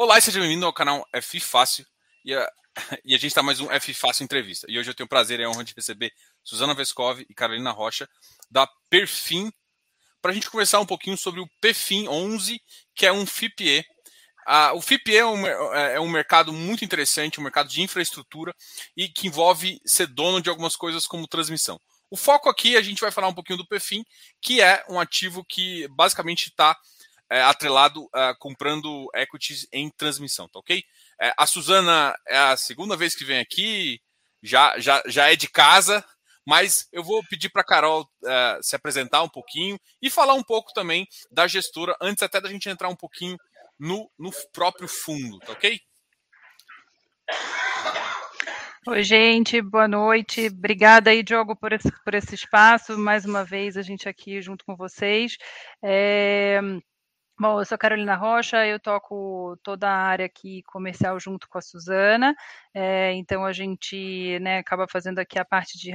Olá e seja bem-vindo ao canal F Fácil. E a, e a gente está mais um F Fácil Entrevista. E hoje eu tenho o prazer e a honra de receber Suzana Vescov e Carolina Rocha da Perfim para a gente conversar um pouquinho sobre o Perfim 11, que é um FIPE. Ah, o FIPE é um, é, é um mercado muito interessante, um mercado de infraestrutura e que envolve ser dono de algumas coisas como transmissão. O foco aqui a gente vai falar um pouquinho do Perfim, que é um ativo que basicamente está é, atrelado uh, comprando equities em transmissão, tá ok? É, a Suzana é a segunda vez que vem aqui, já, já, já é de casa, mas eu vou pedir para a Carol uh, se apresentar um pouquinho e falar um pouco também da gestora, antes até da gente entrar um pouquinho no, no próprio fundo, tá ok? Oi, gente, boa noite. Obrigada aí, Diogo, por esse, por esse espaço. Mais uma vez, a gente aqui junto com vocês. É... Bom, eu sou Carolina Rocha, eu toco toda a área aqui comercial junto com a Suzana, é, então a gente né, acaba fazendo aqui a parte de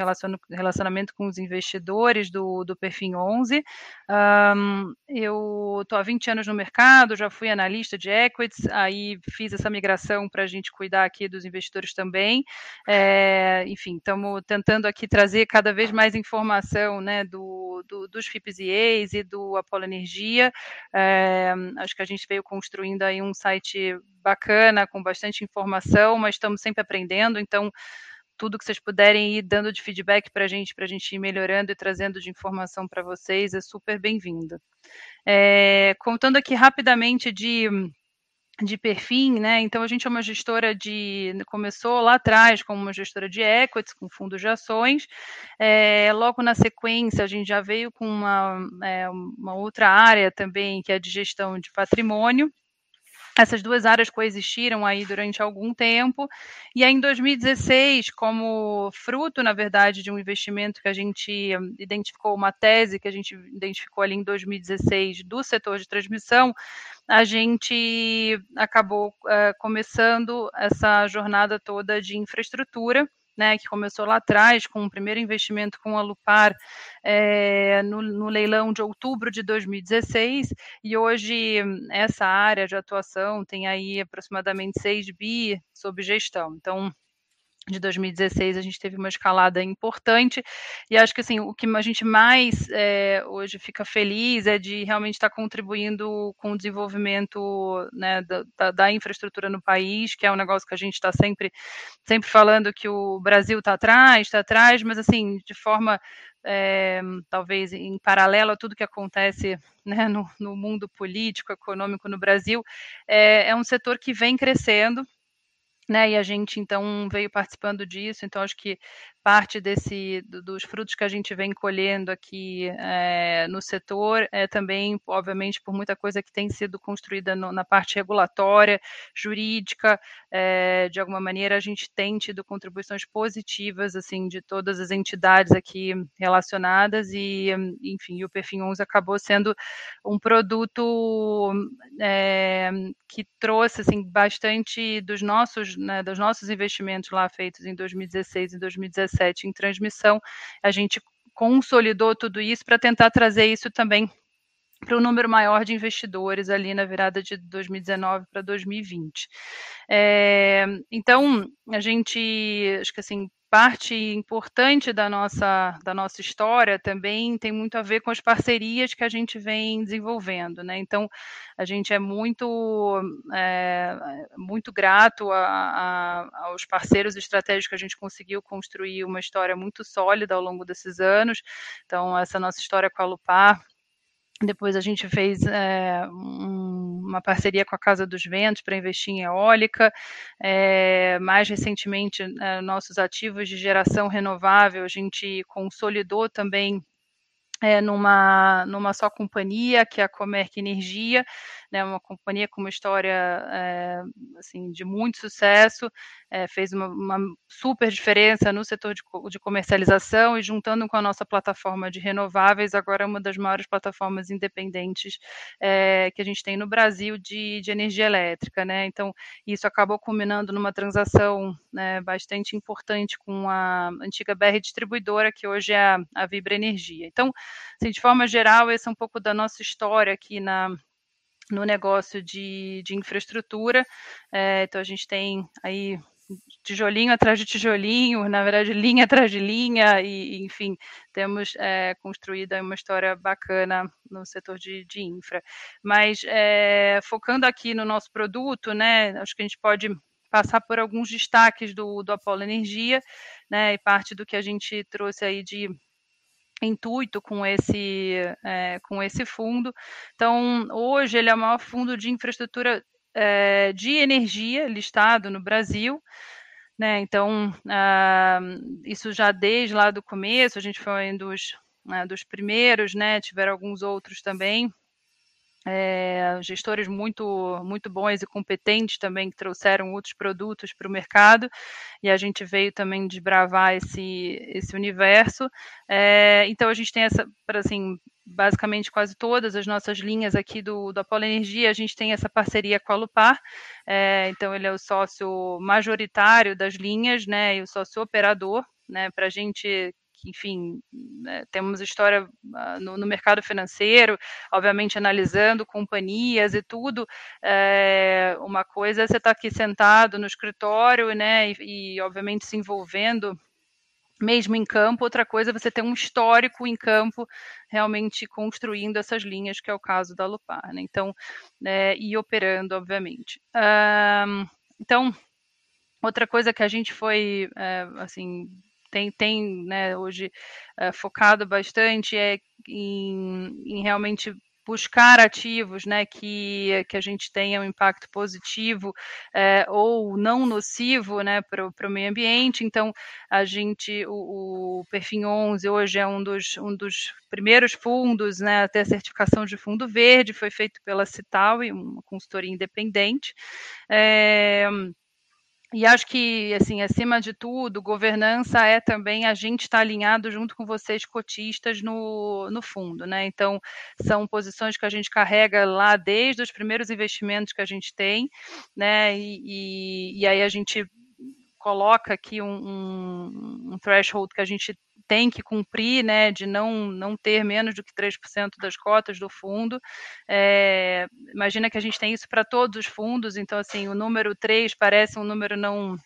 relacionamento com os investidores do, do Perfil 11. Um, eu estou há 20 anos no mercado, já fui analista de equities, aí fiz essa migração para a gente cuidar aqui dos investidores também. É, enfim, estamos tentando aqui trazer cada vez mais informação né, do, do, dos FIPs e e do Apolo Energia. É, é, acho que a gente veio construindo aí um site bacana, com bastante informação, mas estamos sempre aprendendo, então tudo que vocês puderem ir dando de feedback para a gente, para a gente ir melhorando e trazendo de informação para vocês, é super bem-vindo. É, contando aqui rapidamente de de perfil, né? Então a gente é uma gestora de começou lá atrás como uma gestora de equities com fundos de ações. É, logo na sequência a gente já veio com uma, é, uma outra área também que é de gestão de patrimônio. Essas duas áreas coexistiram aí durante algum tempo, e aí em 2016, como fruto, na verdade, de um investimento que a gente identificou, uma tese que a gente identificou ali em 2016 do setor de transmissão, a gente acabou uh, começando essa jornada toda de infraestrutura, né, que começou lá atrás com o primeiro investimento com a Lupar é, no, no, leilão de outubro de 2016, e hoje essa área de atuação tem aí aproximadamente 6 bi sob gestão. Então, de 2016 a gente teve uma escalada importante. E acho que assim o que a gente mais é, hoje fica feliz é de realmente estar contribuindo com o desenvolvimento né, da, da, infraestrutura no país que é um negócio que a gente está sempre sempre falando que o Brasil está atrás está atrás mas assim de forma é, talvez em paralelo a tudo que acontece né, no, no, mundo político econômico no Brasil é, é um setor que vem crescendo né, e a gente então veio participando disso, então acho que parte desse dos frutos que a gente vem colhendo aqui é, no setor é também, obviamente, por muita coisa que tem sido construída no, na parte regulatória, jurídica, é, de alguma maneira a gente tem tido contribuições positivas assim de todas as entidades aqui relacionadas e, enfim, o Perfil 11 acabou sendo um produto é, que trouxe assim bastante dos nossos, né, dos nossos investimentos lá feitos em 2016 e 2017 2017 em transmissão, a gente consolidou tudo isso para tentar trazer isso também para um número maior de investidores ali na virada de 2019 para 2020. É, então, a gente, acho que assim, parte importante da nossa, da nossa história também tem muito a ver com as parcerias que a gente vem desenvolvendo, né? Então, a gente é muito, é, muito grato a, a, aos parceiros estratégicos que a gente conseguiu construir uma história muito sólida ao longo desses anos. Então, essa nossa história com a Lupar depois a gente fez é, um, uma parceria com a Casa dos Ventos para investir em eólica. É, mais recentemente, é, nossos ativos de geração renovável, a gente consolidou também é, numa, numa só companhia, que é a Comerc Energia, né, uma companhia com uma história é, assim, de muito sucesso, é, fez uma, uma, super diferença no setor de, de, comercialização e juntando com a nossa plataforma de renováveis, agora é uma das maiores plataformas independentes é, que a gente tem no Brasil de, de, energia elétrica. Né? Então, isso acabou culminando numa transação né, bastante importante com a antiga BR Distribuidora, que hoje é a, a Vibra Energia. Então, assim, de forma geral, esse é um pouco da nossa história aqui na no negócio de, de infraestrutura. É, então a gente tem aí tijolinho atrás de tijolinho, na verdade linha atrás de linha, e enfim, temos é, construído uma história bacana no setor de, de infra. Mas é, focando aqui no nosso produto, né, acho que a gente pode passar por alguns destaques do, do Apolo Energia, né, e parte do que a gente trouxe aí de intuito com esse, é, com esse fundo. Então, hoje ele é o maior fundo de infraestrutura é, de energia listado no Brasil. Né? Então, uh, isso já desde lá do começo, a gente foi um dos, uh, dos primeiros, né? tiveram alguns outros também, é, gestores muito, muito bons e competentes também que trouxeram outros produtos para o mercado e a gente veio também desbravar esse, esse universo. É, então a gente tem essa, assim, basicamente quase todas as nossas linhas aqui do, do Apolo Energia, a gente tem essa parceria com a Lupar, é, então ele é o sócio majoritário das linhas, né, e o sócio operador, né, para a gente enfim, né, temos história uh, no, no, mercado financeiro, obviamente analisando companhias e tudo. É, uma coisa é você estar tá aqui sentado no escritório, né, e, e obviamente se envolvendo mesmo em campo, outra coisa é você ter um histórico em campo realmente construindo essas linhas, que é o caso da Lupar, né? Então, é, e operando, obviamente. Um, então, outra coisa que a gente foi, é, assim, tem, tem né, hoje é, focado bastante é em, em realmente buscar ativos né, que, que a gente tenha um impacto positivo é, ou não nocivo né, para o meio ambiente. Então, a gente, o, o Perfim 11 hoje é um dos, um dos primeiros fundos né, a ter a certificação de fundo verde, foi feito pela Cital, uma consultoria independente. É, e acho que, assim, acima de tudo, governança é também a gente estar tá alinhado junto com vocês, cotistas, no, no fundo, né? Então, são posições que a gente carrega lá desde os primeiros investimentos que a gente tem, né? E, e, e aí a gente coloca aqui um, um, um threshold que a gente tem que cumprir, né, de não, não ter menos do que 3% das cotas do fundo. É, imagina que a gente tem isso para todos os fundos, então, assim, o número 3 parece um número não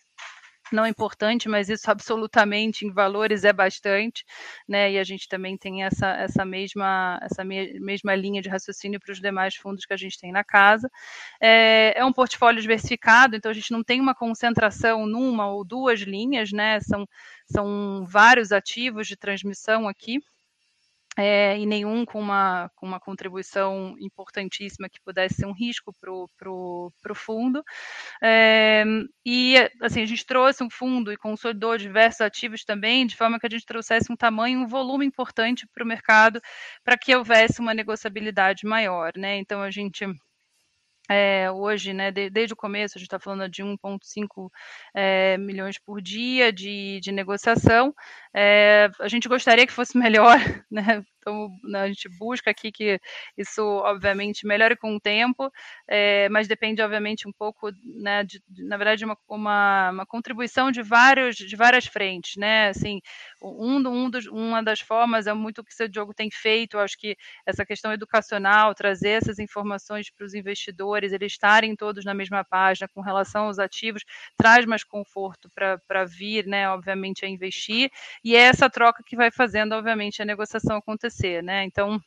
não importante, mas isso absolutamente em valores é bastante, né? E a gente também tem essa, essa mesma essa me, mesma linha de raciocínio para os demais fundos que a gente tem na casa. É, é, um portfólio diversificado, então a gente não tem uma concentração numa ou duas linhas, né? São, são vários ativos de transmissão aqui é, e nenhum com uma, com uma contribuição importantíssima que pudesse ser um risco para o fundo. É, e assim, a gente trouxe um fundo e consolidou diversos ativos também, de forma que a gente trouxesse um tamanho, um volume importante para o mercado, para que houvesse uma negociabilidade maior. Né? Então, a gente é, hoje, né, de, desde o começo, a gente está falando de 1,5 é, milhões por dia de, de negociação. É, a gente gostaria que fosse melhor, né, então, né, a gente busca aqui que isso, obviamente, melhore com o tempo, é, mas depende, obviamente, um pouco, né, de, de, na verdade, uma, uma, uma, contribuição de, vários, de várias frentes, né, assim, um, um dos, uma das formas é muito o que o Diogo tem feito, acho que essa questão educacional, trazer essas informações para os investidores, eles estarem todos na mesma página com relação aos ativos, traz mais conforto para vir, né, obviamente, a investir, e é essa troca que vai fazendo, obviamente, a negociação acontecer acontecer, né? Então,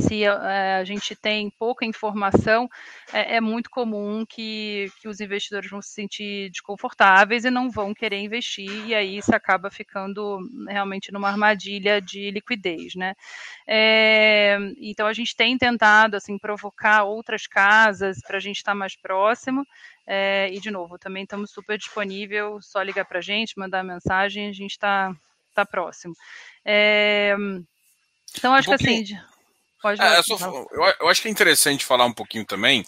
se a, a gente tem pouca informação, é, é, muito comum que, que os investidores vão se sentir desconfortáveis e não vão querer investir, e aí isso acaba ficando realmente numa armadilha de liquidez, né? É, então a gente tem tentado assim provocar outras casas para a gente estar mais próximo. É, e de novo, também estamos super disponível, só ligar para a gente, mandar mensagem, a gente está tá próximo. É, então, acho um que assim. Pode é, só, eu, eu, acho que é interessante falar um pouquinho também.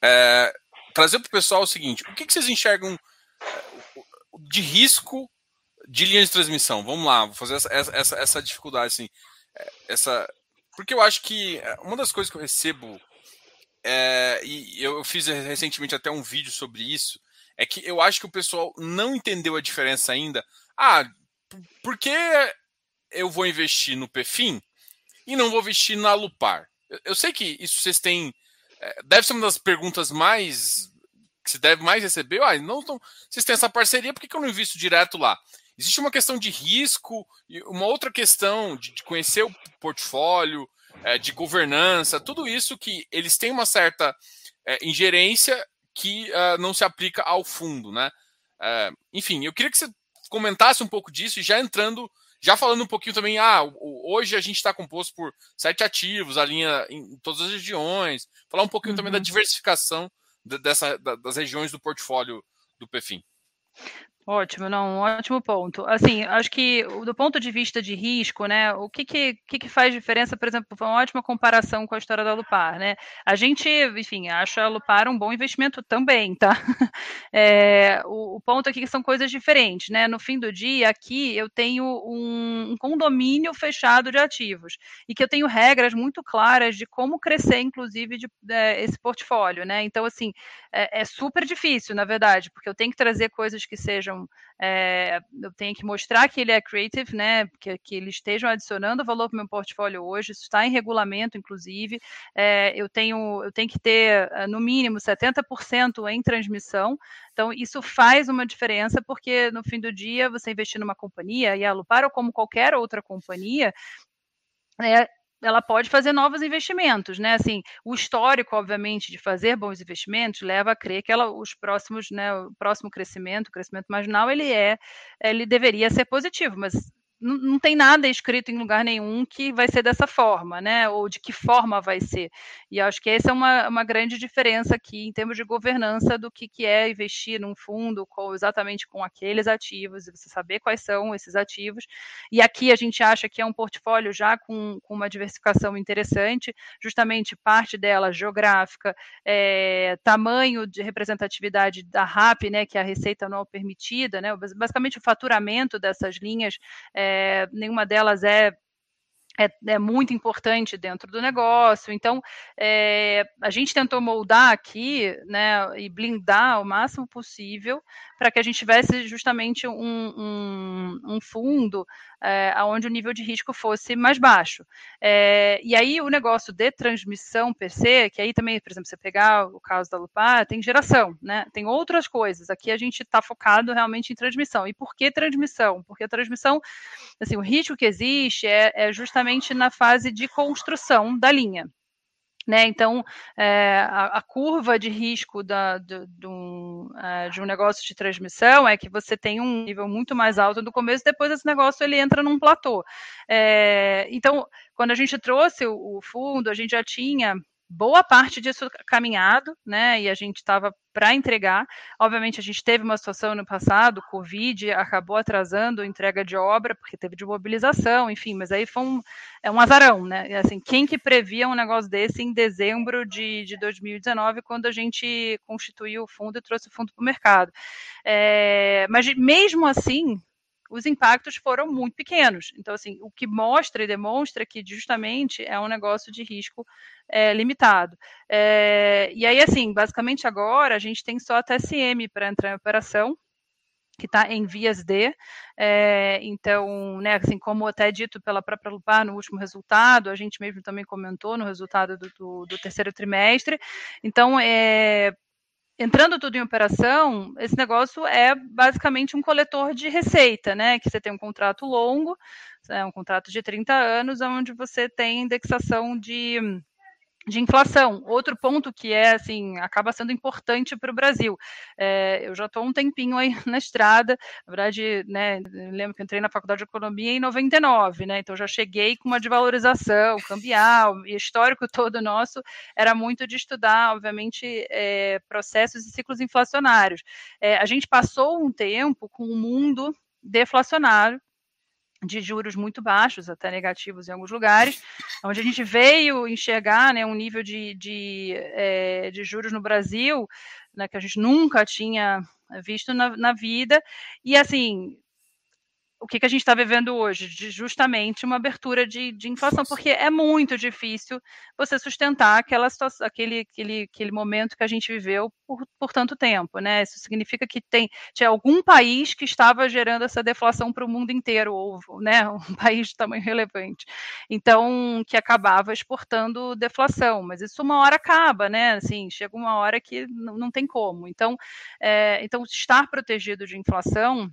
É, trazer para o pessoal o seguinte: o que, que vocês enxergam é, de risco de linha de transmissão? Vamos lá, vou fazer essa, essa, essa dificuldade, assim. É, essa, porque eu acho que é, uma das coisas que eu recebo, é, e eu fiz recentemente até um vídeo sobre isso, é que eu acho que o pessoal não entendeu a diferença ainda. Ah, por que eu vou investir no PFIM e não vou vestir na Lupar. Eu, eu sei que isso vocês têm é, deve ser uma das perguntas mais que se deve mais receber. Ah, não, não vocês têm essa parceria, por que, que eu não invisto direto lá? Existe uma questão de risco uma outra questão de, de conhecer o portfólio, é, de governança, tudo isso que eles têm uma certa é, ingerência que uh, não se aplica ao fundo, né? É, enfim, eu queria que você comentasse um pouco disso e já entrando, já falando um pouquinho também, ah, hoje a gente está composto por sete ativos, a linha em todas as regiões, falar um pouquinho uhum. também da uhum. diversificação dessa, das regiões do portfólio do PFIM. Ótimo, não, um ótimo ponto. Assim, acho que do ponto de vista de risco, né, o que que, que, que faz diferença, por exemplo, foi uma ótima comparação com a história da Lupar, né? A gente, enfim, acha a Lupar um bom investimento também, tá? É, o, o, ponto aqui é que são coisas diferentes, né? No fim do dia, aqui eu tenho um, um condomínio fechado de ativos e que eu tenho regras muito claras de como crescer, inclusive, de, é, esse portfólio, né? Então, assim, é, é super difícil, na verdade, porque eu tenho que trazer coisas que sejam é, eu tenho que mostrar que ele é creative, né? Que, que eles estejam adicionando valor para o meu portfólio hoje. Isso está em regulamento, inclusive. É, eu tenho eu tenho que ter eh, no mínimo 70% em transmissão. Então isso faz uma diferença porque no fim do dia você investir numa companhia e a ou como qualquer outra companhia é, ela pode fazer novos investimentos, né? Assim, o histórico, obviamente, de fazer bons investimentos leva a crer que ela, os próximos, né, o próximo crescimento, o crescimento marginal, ele é, ele deveria ser positivo, mas não, não tem nada escrito em lugar nenhum que vai ser dessa forma, né? Ou de que forma vai ser. E acho que essa é uma, uma grande diferença aqui em termos de governança do que, que é investir num fundo com, exatamente com aqueles ativos, e você saber quais são esses ativos. E aqui a gente acha que é um portfólio já com, com uma diversificação interessante, justamente parte dela geográfica, é, tamanho de representatividade da RAP, né? Que é a receita anual permitida, né? Basicamente o faturamento dessas linhas. É, é, nenhuma delas é é, é, muito importante dentro do negócio. Então, é, a gente tentou moldar aqui, né, e blindar o máximo possível para que a gente tivesse justamente um, um, um fundo é, onde o nível de risco fosse mais baixo. É, e aí o negócio de transmissão per se, que aí também, por exemplo, você pegar o caso da Lupar, tem geração, né? Tem outras coisas. Aqui a gente está focado realmente em transmissão. E por que transmissão? Porque a transmissão, assim, o risco que existe é, é justamente na fase de construção da linha. Né? Então, é, a, a, curva de risco da, do, do, é, de um negócio de transmissão é que você tem um nível muito mais alto no começo, depois esse negócio ele entra num platô. É, então, quando a gente trouxe o, o fundo, a gente já tinha boa parte disso caminhado, né? E a gente estava para entregar. Obviamente, a gente teve uma situação no passado, Covid acabou atrasando a entrega de obra, porque teve de mobilização, enfim, mas aí foi um, é um azarão, né? Assim, quem que previa um negócio desse em dezembro de, de 2019, quando a gente constituiu o fundo e trouxe o fundo para o mercado? É, mas mesmo assim, os impactos foram muito pequenos. Então, assim, o que mostra e demonstra que justamente é um negócio de risco é, limitado. É, e aí, assim, basicamente agora a gente tem só a TSM para entrar em operação, que está em vias de, é, então, né, assim, como até dito pela própria Lupar no último resultado, a gente mesmo também comentou no resultado do, do, do terceiro trimestre, então, é, entrando tudo em operação, esse negócio é basicamente um coletor de receita, né? Que você tem um contrato longo, é um contrato de 30 anos, onde você tem indexação de de inflação. Outro ponto que é assim acaba sendo importante para o Brasil. É, eu já estou um tempinho aí na estrada. Na verdade, né, lembro que entrei na faculdade de economia em 99, né? Então já cheguei com uma desvalorização cambial e histórico todo nosso era muito de estudar, obviamente, é, processos e ciclos inflacionários. É, a gente passou um tempo com um mundo deflacionário de juros muito baixos, até negativos em alguns lugares, onde a gente veio enxergar né, um nível de, de, é, de juros no Brasil né, que a gente nunca tinha visto na, na vida, e assim, o que, que a gente está vivendo hoje? De justamente uma abertura de, de inflação, porque é muito difícil você sustentar aquela situação, aquele, aquele, aquele momento que a gente viveu por, por tanto tempo, né? Isso significa que tem tinha algum país que estava gerando essa deflação para o mundo inteiro, ou né, um país de tamanho relevante. Então, que acabava exportando deflação, mas isso uma hora acaba, né? Assim, chega uma hora que não, não tem como. Então, é, então estar protegido de inflação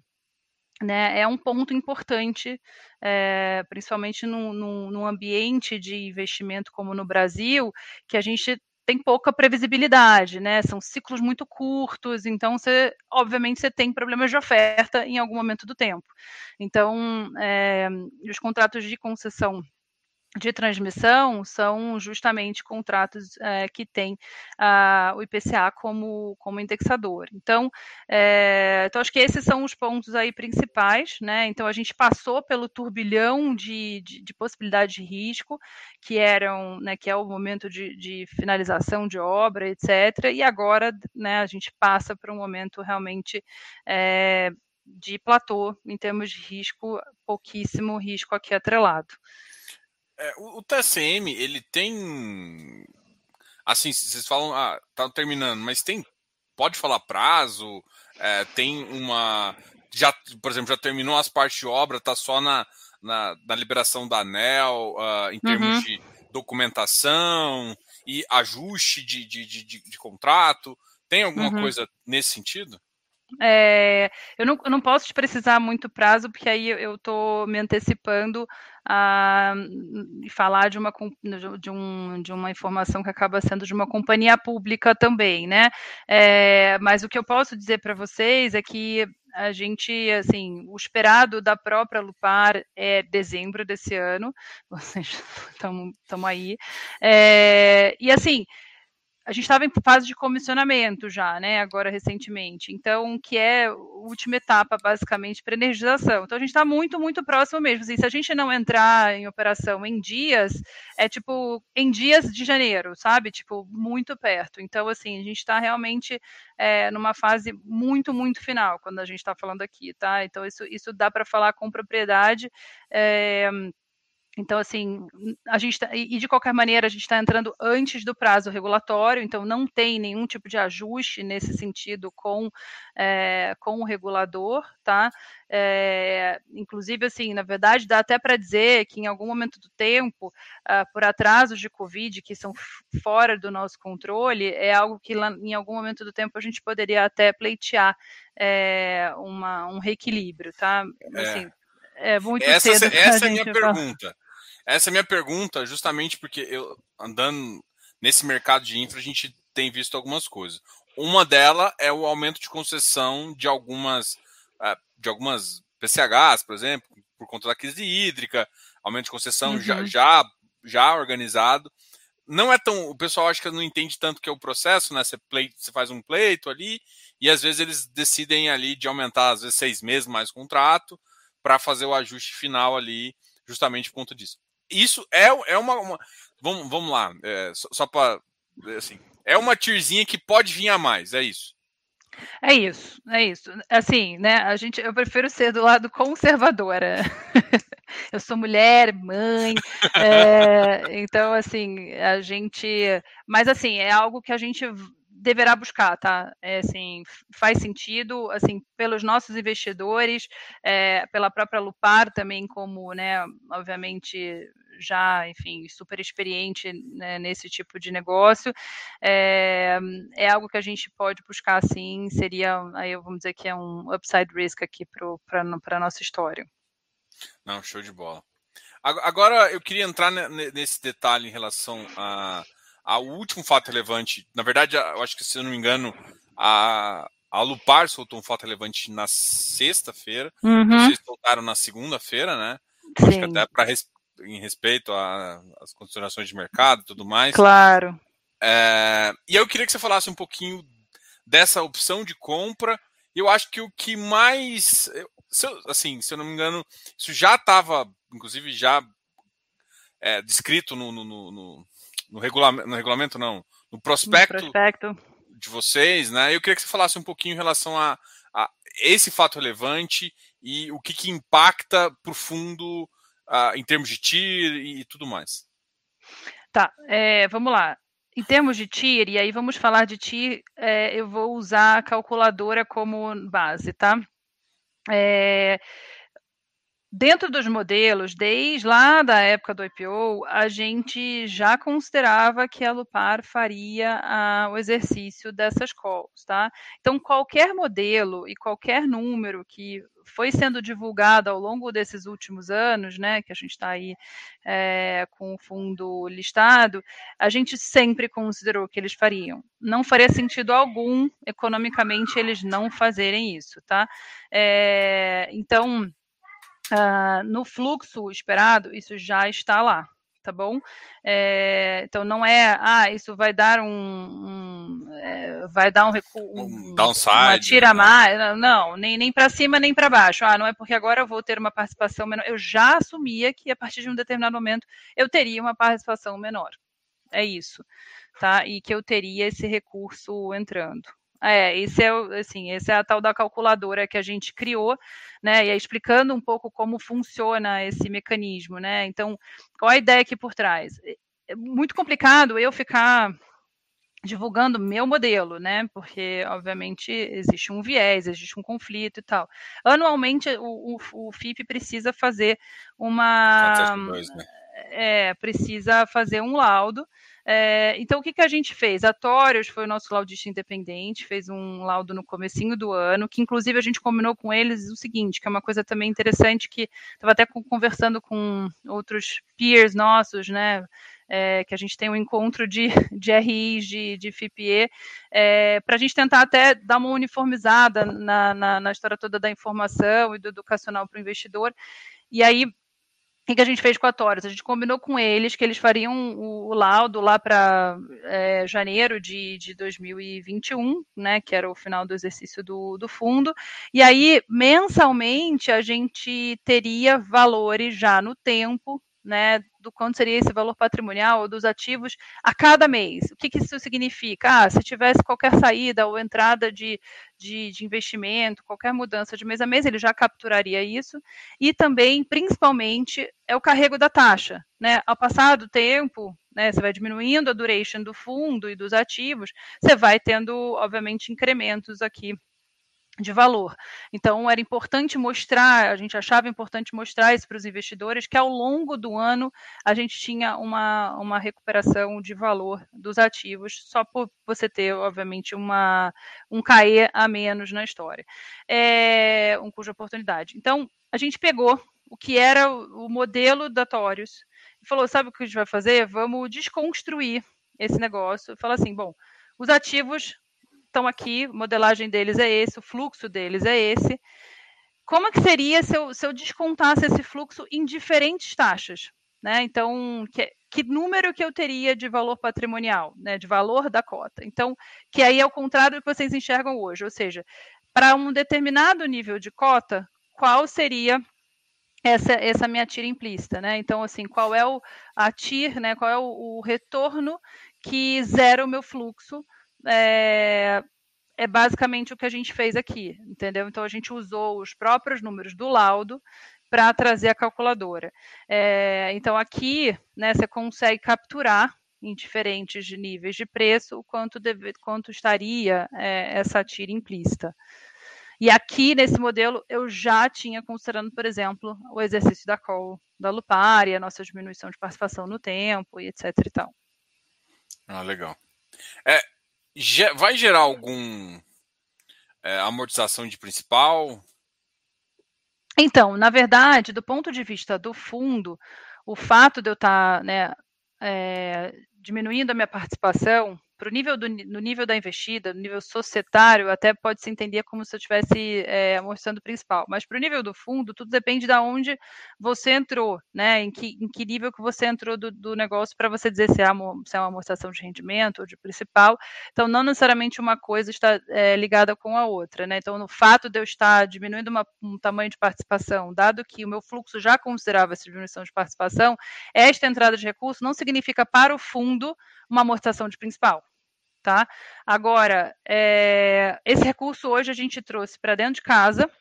né, é um ponto importante, é, principalmente num, ambiente de investimento como no Brasil, que a gente tem pouca previsibilidade, né? São ciclos muito curtos, então você, obviamente, você tem problemas de oferta em algum momento do tempo. Então, é, os contratos de concessão de transmissão são justamente contratos é, que têm o IPCA como, como indexador. Então, é, então, acho que esses são os pontos aí principais, né? Então, a gente passou pelo turbilhão de, de, de possibilidades de risco, que eram, né, que é o momento de, de, finalização de obra, etc. E agora, né, a gente passa para um momento realmente é, de platô em termos de risco, pouquíssimo risco aqui atrelado. É, o, o, TSM, ele tem. Assim, vocês falam, ah, tá terminando, mas tem. Pode falar prazo? É, tem uma. Já, por exemplo, já terminou as partes de obra, tá só na, na, na liberação da ANEL, uh, em termos uhum. de documentação e ajuste de, de, de, de contrato. Tem alguma uhum. coisa nesse sentido? É, eu, não, eu não posso te precisar muito prazo, porque aí eu estou me antecipando a falar de uma, de, um, de uma informação que acaba sendo de uma companhia pública também, né? É, mas o que eu posso dizer para vocês é que a gente, assim, o esperado da própria Lupar é dezembro desse ano, vocês estão aí. É, e assim, a gente estava em fase de comissionamento já, né, agora recentemente, então, que é a última etapa, basicamente, para energização. Então, a gente está muito, muito próximo mesmo. Assim, se a gente não entrar em operação em dias, é tipo, em dias de janeiro, sabe? Tipo, muito perto. Então, assim, a gente está realmente é, numa fase muito, muito final, quando a gente está falando aqui, tá? Então, isso, isso dá para falar com propriedade. É, então, assim, a gente tá, e de qualquer maneira a gente está entrando antes do prazo regulatório, então não tem nenhum tipo de ajuste nesse sentido com, é, com o regulador, tá? É, inclusive, assim, na verdade, dá até para dizer que em algum momento do tempo, uh, por atrasos de Covid que são fora do nosso controle, é algo que lá, em algum momento do tempo a gente poderia até pleitear é, uma, um reequilíbrio, tá? Assim, é muito essa, cedo. Essa é a minha falar. pergunta. Essa é a minha pergunta, justamente porque eu andando nesse mercado de infra, a gente tem visto algumas coisas. Uma delas é o aumento de concessão de algumas, ah, de algumas PCHs, por exemplo, por conta da crise hídrica, aumento de concessão uhum. já, já, já organizado. Não é tão. O pessoal acha que não entende tanto que é o processo, né? Você, pleito, você faz um pleito ali, e às vezes eles decidem ali de aumentar, às vezes, seis meses mais contrato, para fazer o ajuste final ali, justamente por conta disso isso é, é uma, uma. vamos, vamos lá, é, só, só para. Assim, é uma tirzinha que pode vir a mais, é isso. É isso, é isso. Assim, né? A gente, eu prefiro ser do lado conservadora. eu sou mulher, mãe, é, então assim a gente, mas assim é algo que a gente deverá buscar, tá? É, assim, faz sentido, assim, pelos nossos investidores, é, pela própria Lupar também, como, né, obviamente já, enfim, super experiente né, nesse tipo de negócio, é, é, algo que a gente pode buscar, sim, seria, aí vamos dizer que é um upside risk aqui para a nossa história. Não, show de bola. Agora eu queria entrar nesse detalhe em relação a ao último fato relevante. Na verdade, eu acho que, se eu não me engano, a, a Lupar soltou um fato relevante na sexta-feira. Uhum. Vocês soltaram na segunda-feira, né? Sim. Acho que até para em respeito às considerações de mercado e tudo mais. Claro. É, e eu queria que você falasse um pouquinho dessa opção de compra. Eu acho que o que mais. Se eu, assim, se eu não me engano, isso já estava, inclusive, já é, descrito no, no, no, no, regulamento, no regulamento, não, no prospecto, no prospecto, de vocês, né? Eu queria que você falasse um pouquinho em relação a, a esse fato relevante e o que, que impacta para o fundo uh, em termos de TIR e tudo mais. Tá, é, vamos lá. Em termos de TIR, e aí vamos falar de TIR, é, eu vou usar a calculadora como base, tá? É, dentro dos modelos, desde lá da época do IPO, a gente já considerava que a Lupar faria a, o exercício dessas calls, tá? Então, qualquer modelo e qualquer número que foi sendo divulgado ao longo desses últimos anos, né, que a gente está aí é, com o fundo listado, a gente sempre considerou que eles fariam. Não faria sentido algum, economicamente, eles não fazerem isso, tá? É, então, uh, no fluxo esperado, isso já está lá, tá bom? É, então não é, ah, isso vai dar um, um é, vai dar um recuo, um, downside, uma tira né? mais, não, nem, nem para cima nem para baixo. Ah, não é porque agora eu vou ter uma participação menor. Eu já assumia que a partir de um determinado momento eu teria uma participação menor. É isso, tá? E que eu teria esse recurso entrando. É, esse é, assim, esse é a tal da calculadora que a gente criou, né? E aí explicando um pouco como funciona esse mecanismo, né? Então, qual a ideia aqui por trás? É, é muito complicado eu ficar divulgando meu modelo, né? Porque, obviamente, existe um viés, existe um conflito e tal. Anualmente, o, o, o FIP precisa fazer uma. né? É, precisa fazer um laudo é, então, o que, que a gente fez? A Torius foi o nosso laudista independente, fez um laudo no comecinho do ano, que inclusive a gente combinou com eles o seguinte, que é uma coisa também interessante, que estava até conversando com outros peers nossos, né, é, que a gente tem um encontro de, de RIs, de, de FIPE, é, para a gente tentar até dar uma uniformizada na, na, na história toda da informação e do educacional para o investidor, e aí o que a gente fez com a Taurus? A gente combinou com eles que eles fariam o, o laudo lá para é, janeiro de, de 2021, né, que era o final do exercício do, do fundo, e aí mensalmente a gente teria valores já no tempo né, do quanto seria esse valor patrimonial dos ativos a cada mês. O que, que isso significa? Ah, se tivesse qualquer saída ou entrada de, de, de, investimento, qualquer mudança de mês a mês, ele já capturaria isso. E também, principalmente, é o carrego da taxa. Né? Ao passar do tempo, né, você vai diminuindo a duration do fundo e dos ativos, você vai tendo, obviamente, incrementos aqui de valor. Então, era importante mostrar, a gente achava importante mostrar isso para os investidores, que ao longo do ano a gente tinha uma, uma recuperação de valor dos ativos, só por você ter, obviamente, uma, um cair a menos na história, é, um cuja oportunidade. Então, a gente pegou o que era o, o modelo da Torius e falou, sabe o que a gente vai fazer? Vamos desconstruir esse negócio. Fala assim, bom, os ativos estão aqui, modelagem deles é esse, o fluxo deles é esse. Como é que seria se eu, se eu descontasse esse fluxo em diferentes taxas? Né? Então, que, que, número que eu teria de valor patrimonial, né? de valor da cota? Então, que aí é o contrário do que vocês enxergam hoje, ou seja, para um determinado nível de cota, qual seria essa, essa minha tira implícita, né? Então, assim, qual é o a TIR, né? Qual é o, o retorno que zera o meu fluxo é, é basicamente o que a gente fez aqui, entendeu? Então a gente usou os próprios números do laudo para trazer a calculadora. É, então aqui, né, você consegue capturar em diferentes níveis de preço o quanto, deve, quanto estaria é, essa tira implícita. E aqui nesse modelo eu já tinha considerando, por exemplo, o exercício da call da Lupar e a nossa diminuição de participação no tempo e etc e tal. Ah, legal. É, vai gerar algum é, amortização de principal? Então, na verdade, do ponto de vista do fundo, o fato de eu estar tá, né, é, diminuindo a minha participação para o nível do no nível da investida, no nível societário, até pode se entender como se eu estivesse é, amortizando o principal. Mas para o nível do fundo, tudo depende de onde você entrou, né? Em que, em que nível que você entrou do, do negócio para você dizer se é, se é, uma amortização de rendimento ou de principal. Então, não necessariamente uma coisa está é, ligada com a outra, né? Então, no fato de eu estar diminuindo uma, um tamanho de participação, dado que o meu fluxo já considerava essa diminuição de participação, esta entrada de recurso não significa para o fundo uma amortização de principal tá? Agora, é, esse recurso hoje a gente trouxe para dentro de casa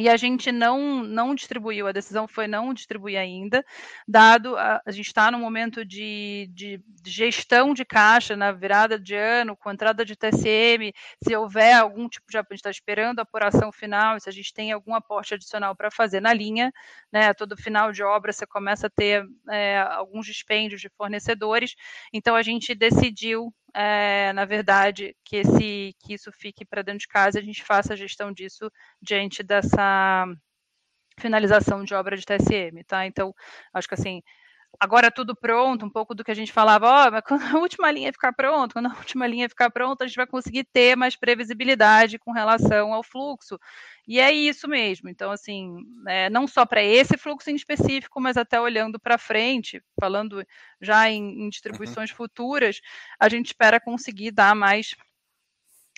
e a gente não, não distribuiu, a decisão foi não distribuir ainda, dado a, a gente está no momento de, de, gestão de caixa na virada de ano, com entrada de TCM, se houver algum tipo de. A gente está esperando a apuração final, se a gente tem algum aporte adicional para fazer na linha, né? Todo final de obra você começa a ter é, alguns dispêndios de fornecedores, então a gente decidiu é, na verdade, que, esse, que isso fique para dentro de casa e a gente faça a gestão disso diante dessa finalização de obra de TSM, tá? Então, acho que assim, agora tudo pronto, um pouco do que a gente falava, ó, oh, mas quando a última linha ficar pronta, quando a última linha ficar pronta, a gente vai conseguir ter mais previsibilidade com relação ao fluxo. E é isso mesmo. Então, assim, é, não só para esse fluxo em específico, mas até olhando para frente, falando já em, em uhum. distribuições uhum. futuras, a gente espera conseguir dar mais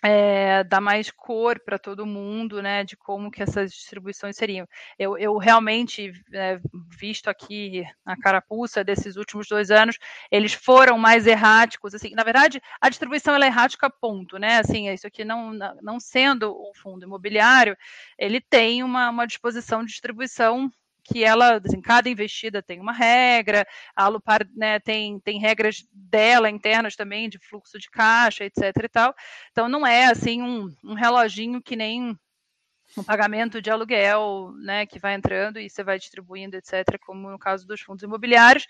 é, dar mais cor para todo mundo, né, de como que essas distribuições seriam. Eu, eu realmente, é, visto aqui a carapuça desses últimos dois anos, eles foram mais erráticos, assim, na verdade, a distribuição é errática, ponto, né, assim, isso aqui não, não sendo o fundo imobiliário, ele tem uma, uma disposição de distribuição que ela, assim, cada investida tem uma regra, a Alupar né, tem, tem regras dela internas também, de fluxo de caixa, etc e tal. Então não é assim um, um reloginho que nem um pagamento de aluguel, né, que vai entrando e você vai distribuindo, etc., como no caso dos fundos imobiliários,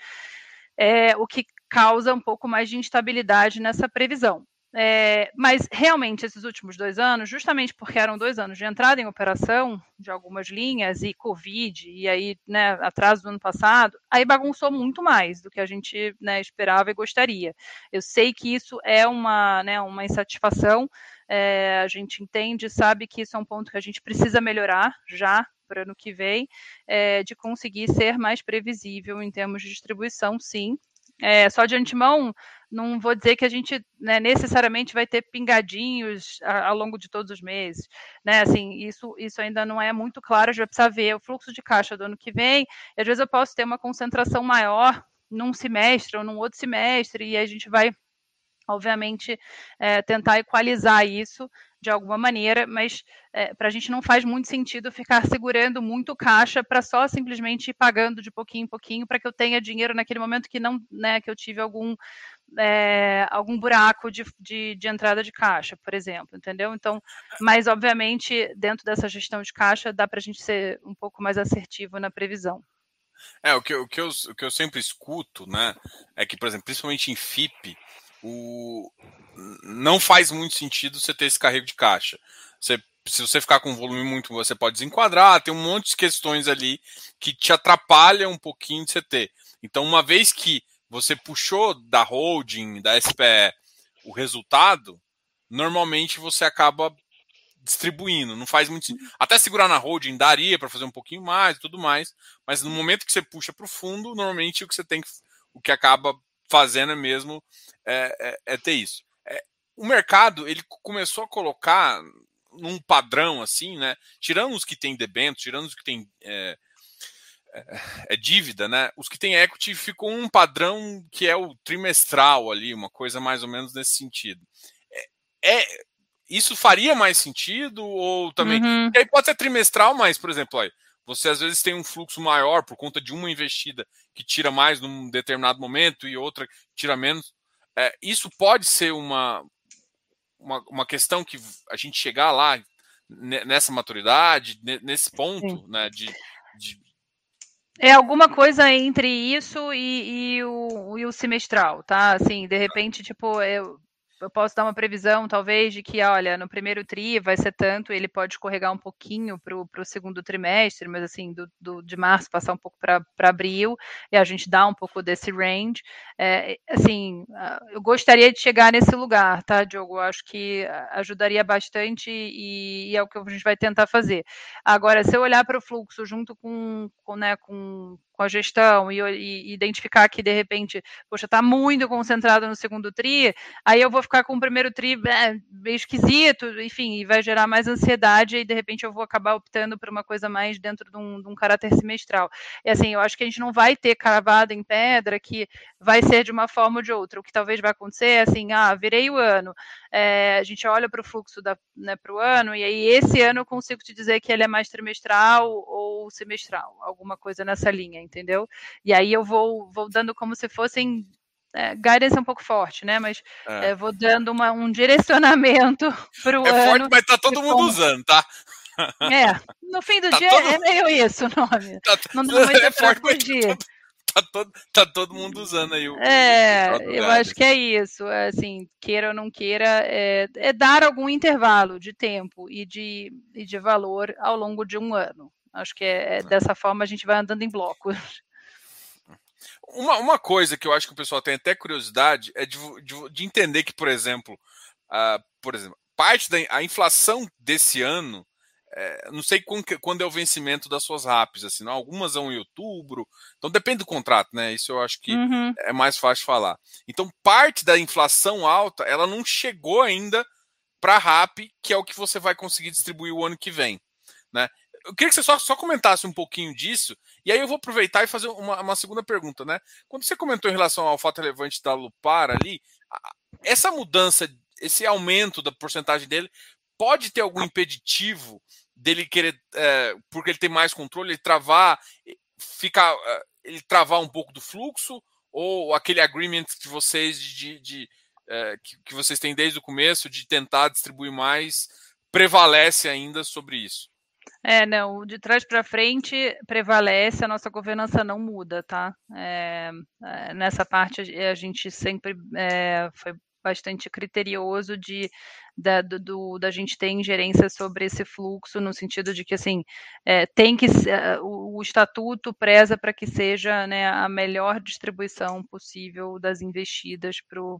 é, o que causa um pouco mais de instabilidade nessa previsão. É, mas realmente esses últimos dois anos, justamente porque eram dois anos de entrada em operação de algumas linhas e Covid, e aí, né, atraso do ano passado, aí bagunçou muito mais do que a gente né, esperava e gostaria. Eu sei que isso é uma, né, uma insatisfação, é, a gente entende, sabe que isso é um ponto que a gente precisa melhorar já para ano que vem, é, de conseguir ser mais previsível em termos de distribuição, sim, é, só de antemão, não vou dizer que a gente né, necessariamente vai ter pingadinhos ao longo de todos os meses, né? Assim, isso, isso ainda não é muito claro, a gente vai precisar ver o fluxo de caixa do ano que vem, às vezes eu posso ter uma concentração maior num semestre ou num outro semestre, e a gente vai obviamente, é, tentar equalizar isso de alguma maneira, mas é, para a gente não faz muito sentido ficar segurando muito caixa para só simplesmente ir pagando de pouquinho em pouquinho para que eu tenha dinheiro naquele momento que não, né, que eu tive algum é, algum buraco de, de, de, entrada de caixa, por exemplo, entendeu? Então, mas obviamente dentro dessa gestão de caixa dá para a gente ser um pouco mais assertivo na previsão. É, o que, o, que eu, o que eu sempre escuto, né, é que, por exemplo, principalmente em FIP, o, não faz muito sentido você ter esse carrego de caixa. Você, se você ficar com um volume muito, você pode desenquadrar, tem um monte de questões ali que te atrapalham um pouquinho de você ter. Então, uma vez que você puxou da holding, da SPE, o resultado, normalmente você acaba distribuindo, não faz muito sentido. Até segurar na holding daria para fazer um pouquinho mais e tudo mais, mas no momento que você puxa para o fundo, normalmente o que você tem que, o que acaba fazendo mesmo é, é, é ter isso. É, o mercado ele começou a colocar num padrão assim, né? Tirando os que têm debento, tirando os que têm é, é, é, dívida, né? Os que têm equity ficou um padrão que é o trimestral ali, uma coisa mais ou menos nesse sentido. É, é isso faria mais sentido ou também? Uhum. Aí pode ser trimestral, mas por exemplo, aí, você às vezes tem um fluxo maior por conta de uma investida que tira mais num determinado momento e outra que tira menos. É, isso pode ser uma, uma, uma, questão que a gente chegar lá nessa maturidade, nesse ponto, né, de, de... É alguma coisa entre isso e, e, o, e o semestral, tá? Assim, de repente, tipo, eu, eu posso dar uma previsão, talvez, de que, olha, no primeiro TRI vai ser tanto, ele pode escorregar um pouquinho para o segundo trimestre, mas assim, do, do de março passar um pouco para abril, e a gente dá um pouco desse range. É, assim, eu gostaria de chegar nesse lugar, tá, Diogo? Eu acho que ajudaria bastante e, e, é o que a gente vai tentar fazer. Agora, se eu olhar para o fluxo junto com, com, né, com com a gestão e, e, identificar que de repente, poxa, está muito concentrado no segundo tri, aí eu vou ficar com o primeiro tri é, meio esquisito, enfim, e vai gerar mais ansiedade e de repente eu vou acabar optando por uma coisa mais dentro de um, de um caráter semestral. E assim, eu acho que a gente não vai ter cravado em pedra que vai ser de uma forma ou de outra. O que talvez vai acontecer é assim, ah, virei o ano, é, a gente olha para o fluxo né, para o ano, e aí esse ano eu consigo te dizer que ele é mais trimestral ou semestral, alguma coisa nessa linha, entendeu? E aí eu vou, vou dando como se fossem é, guidance é um pouco forte, né? Mas é. É, vou dando uma, um direcionamento para o é ano. É forte, mas tá todo mundo como... usando, tá? É, no fim do tá dia todo... é meio isso o nome. Tá... Não dá muito é forte, fugir. Tá, tá, todo, tá todo mundo usando aí o. É, o eu acho que é isso. Assim, queira ou não queira, é, é dar algum intervalo de tempo e de, e de valor ao longo de um ano. Acho que é, é dessa forma a gente vai andando em blocos. Uma, uma coisa que eu acho que o pessoal tem até curiosidade é de, de, de entender que, por exemplo, uh, por exemplo, parte da a inflação desse ano, é, não sei quando, quando, é o vencimento das suas RAPs, assim, não? algumas são em outubro, então depende do contrato, né? Isso eu acho que uhum. é mais fácil falar. Então, parte da inflação alta, ela não chegou ainda para a RAP, que é o que você vai conseguir distribuir o ano que vem, né? Eu queria que você só, só comentasse um pouquinho disso, e aí eu vou aproveitar e fazer uma, uma segunda pergunta, né? Quando você comentou em relação ao fato relevante da Lupar ali, essa mudança, esse aumento da porcentagem dele, pode ter algum impeditivo dele querer, é, porque ele tem mais controle, ele travar, ficar, é, ele travar um pouco do fluxo, ou aquele agreement que vocês de, de é, que, que vocês têm desde o começo de tentar distribuir mais prevalece ainda sobre isso? É, não, de trás para frente prevalece, a nossa governança não muda, tá? É, é, nessa parte a gente sempre é, foi bastante criterioso de da, do, da gente ter ingerência sobre esse fluxo, no sentido de que assim é, tem que o, estatuto preza para que seja né, a melhor distribuição possível das investidas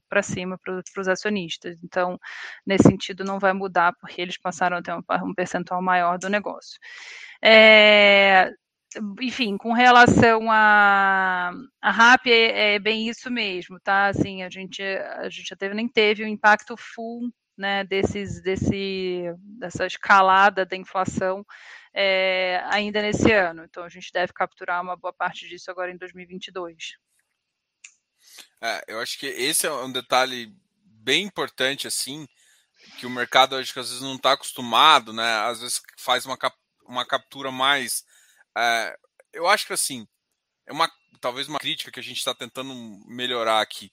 para cima para os acionistas. Então, nesse sentido, não vai mudar porque eles passaram a ter um, um percentual maior do negócio. É, enfim, com relação a, a RAP, é, é, bem isso mesmo, tá? Assim, a gente, a gente até nem teve o impacto full né, desses, desse, dessa escalada da inflação é, ainda nesse ano. Então, a gente deve capturar uma boa parte disso agora em 2022. É, eu acho que esse é um detalhe bem importante, assim, que o mercado acho que às vezes não está acostumado, né? Às vezes faz uma, cap uma captura mais. É, eu acho que assim, é uma talvez uma crítica que a gente está tentando melhorar aqui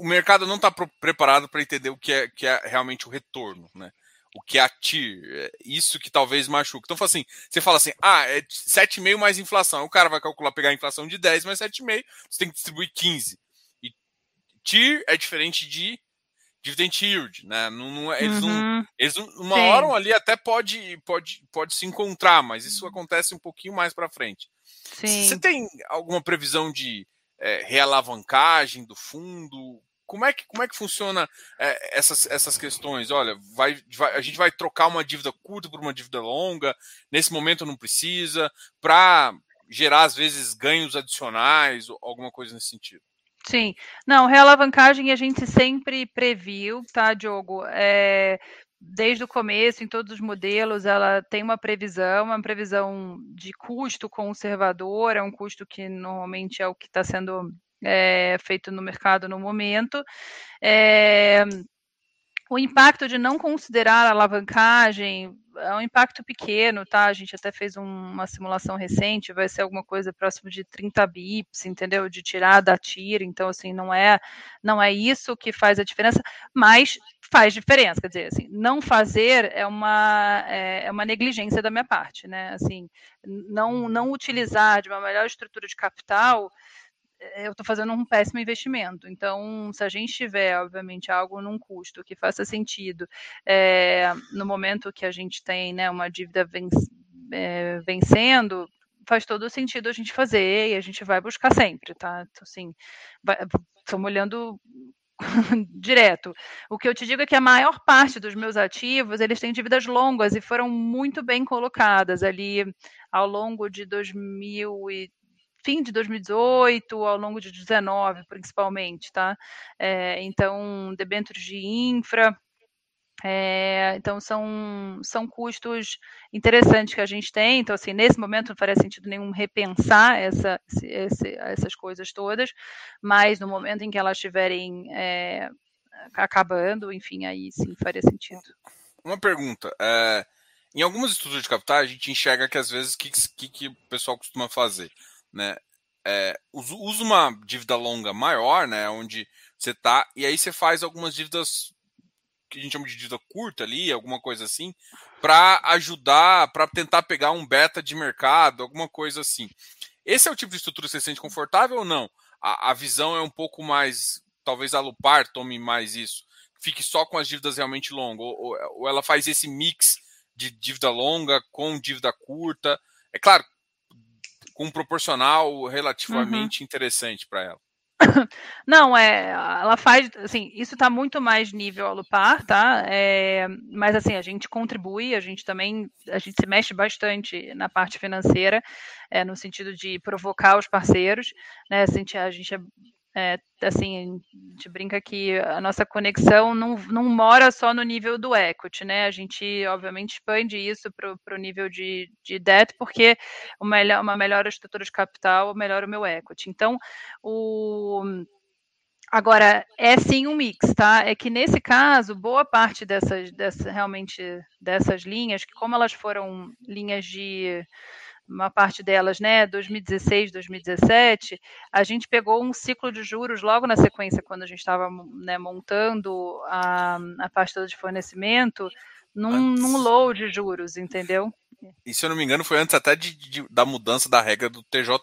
o mercado não está preparado para entender o que é, que é realmente o retorno, né? O que é a TIR, é isso que talvez machuque. Então, assim, você fala assim, ah, é 7,5 mais inflação. O cara vai calcular, pegar a inflação de 10 mais 7,5, você tem que distribuir 15. E TIR é diferente de dividend yield, né? Não, não, é, eles, uhum. não, eles não, uma Sim. hora ali até pode, pode, pode se encontrar, mas isso acontece um pouquinho mais para frente. Sim. Você tem alguma previsão de é, realavancagem do fundo? Como é que, como é que funciona é, essas, essas questões? Olha, vai, vai, a gente vai trocar uma dívida curta por uma dívida longa, nesse momento não precisa, para gerar, às vezes, ganhos adicionais ou alguma coisa nesse sentido. Sim, não, realavancagem a gente sempre previu, tá, Diogo? É, desde o começo, em todos os modelos, ela tem uma previsão, uma previsão de custo conservador, é um custo que normalmente é o que está sendo é, feito no mercado no momento. É, o impacto de não considerar a alavancagem é um impacto pequeno, tá? A gente até fez um, uma simulação recente, vai ser alguma coisa próximo de 30 bips, entendeu? De tirar da tira, então assim, não é não é isso que faz a diferença, mas faz diferença, quer dizer, assim, não fazer é uma é, é uma negligência da minha parte, né? Assim, não não utilizar de uma melhor estrutura de capital eu estou fazendo um péssimo investimento. Então, se a gente tiver, obviamente, algo num custo que faça sentido, é, no momento que a gente tem né, uma dívida é, vencendo, faz todo sentido a gente fazer e a gente vai buscar sempre, tá? Então, assim, estamos olhando direto. O que eu te digo é que a maior parte dos meus ativos, eles têm dívidas longas e foram muito bem colocadas ali ao longo de 2000 e fim de 2018, ao longo de 2019, principalmente, tá? É, então, debêntures de infra, é, então são, são custos interessantes que a gente tem. Então, assim, nesse momento não faria sentido nenhum repensar essa, esse, essas coisas todas, mas no momento em que elas estiverem é, acabando, enfim, aí sim faria sentido. Uma pergunta. É, em algumas estruturas de capital, a gente enxerga que às vezes o que, que, que, o pessoal costuma fazer? Né? É, usa uma dívida longa maior, né? Onde você está, e aí você faz algumas dívidas que a gente chama de dívida curta ali, alguma coisa assim, para ajudar, para tentar pegar um beta de mercado, alguma coisa assim. Esse é o tipo de estrutura que você se sente confortável ou não? A, a visão é um pouco mais, talvez a Lupar tome mais isso, fique só com as dívidas realmente longas, ou, ou ela faz esse mix de dívida longa com dívida curta. É claro, com um proporcional relativamente uhum. interessante para ela. Não, é, ela faz, assim, isso está muito mais nível Alupar, tá? É, mas assim, a gente contribui, a gente também, a gente se mexe bastante na parte financeira, é, no sentido de provocar os parceiros, né? A gente, a gente é é, assim, a gente brinca que a nossa conexão não, não mora só no nível do equity, né? A gente, obviamente, expande isso para o nível de, de debt, porque uma uma melhor estrutura de capital melhora o meu equity. Então, o. Agora, é sim um mix, tá? É que nesse caso, boa parte dessas, dessas realmente dessas linhas, que como elas foram linhas de uma parte delas, né, 2016, 2017, a gente pegou um ciclo de juros logo na sequência, quando a gente estava né, montando a, a pasta de fornecimento, num, num, low de juros, entendeu? E se eu não me engano, foi antes até de, de, da mudança da regra do TJ,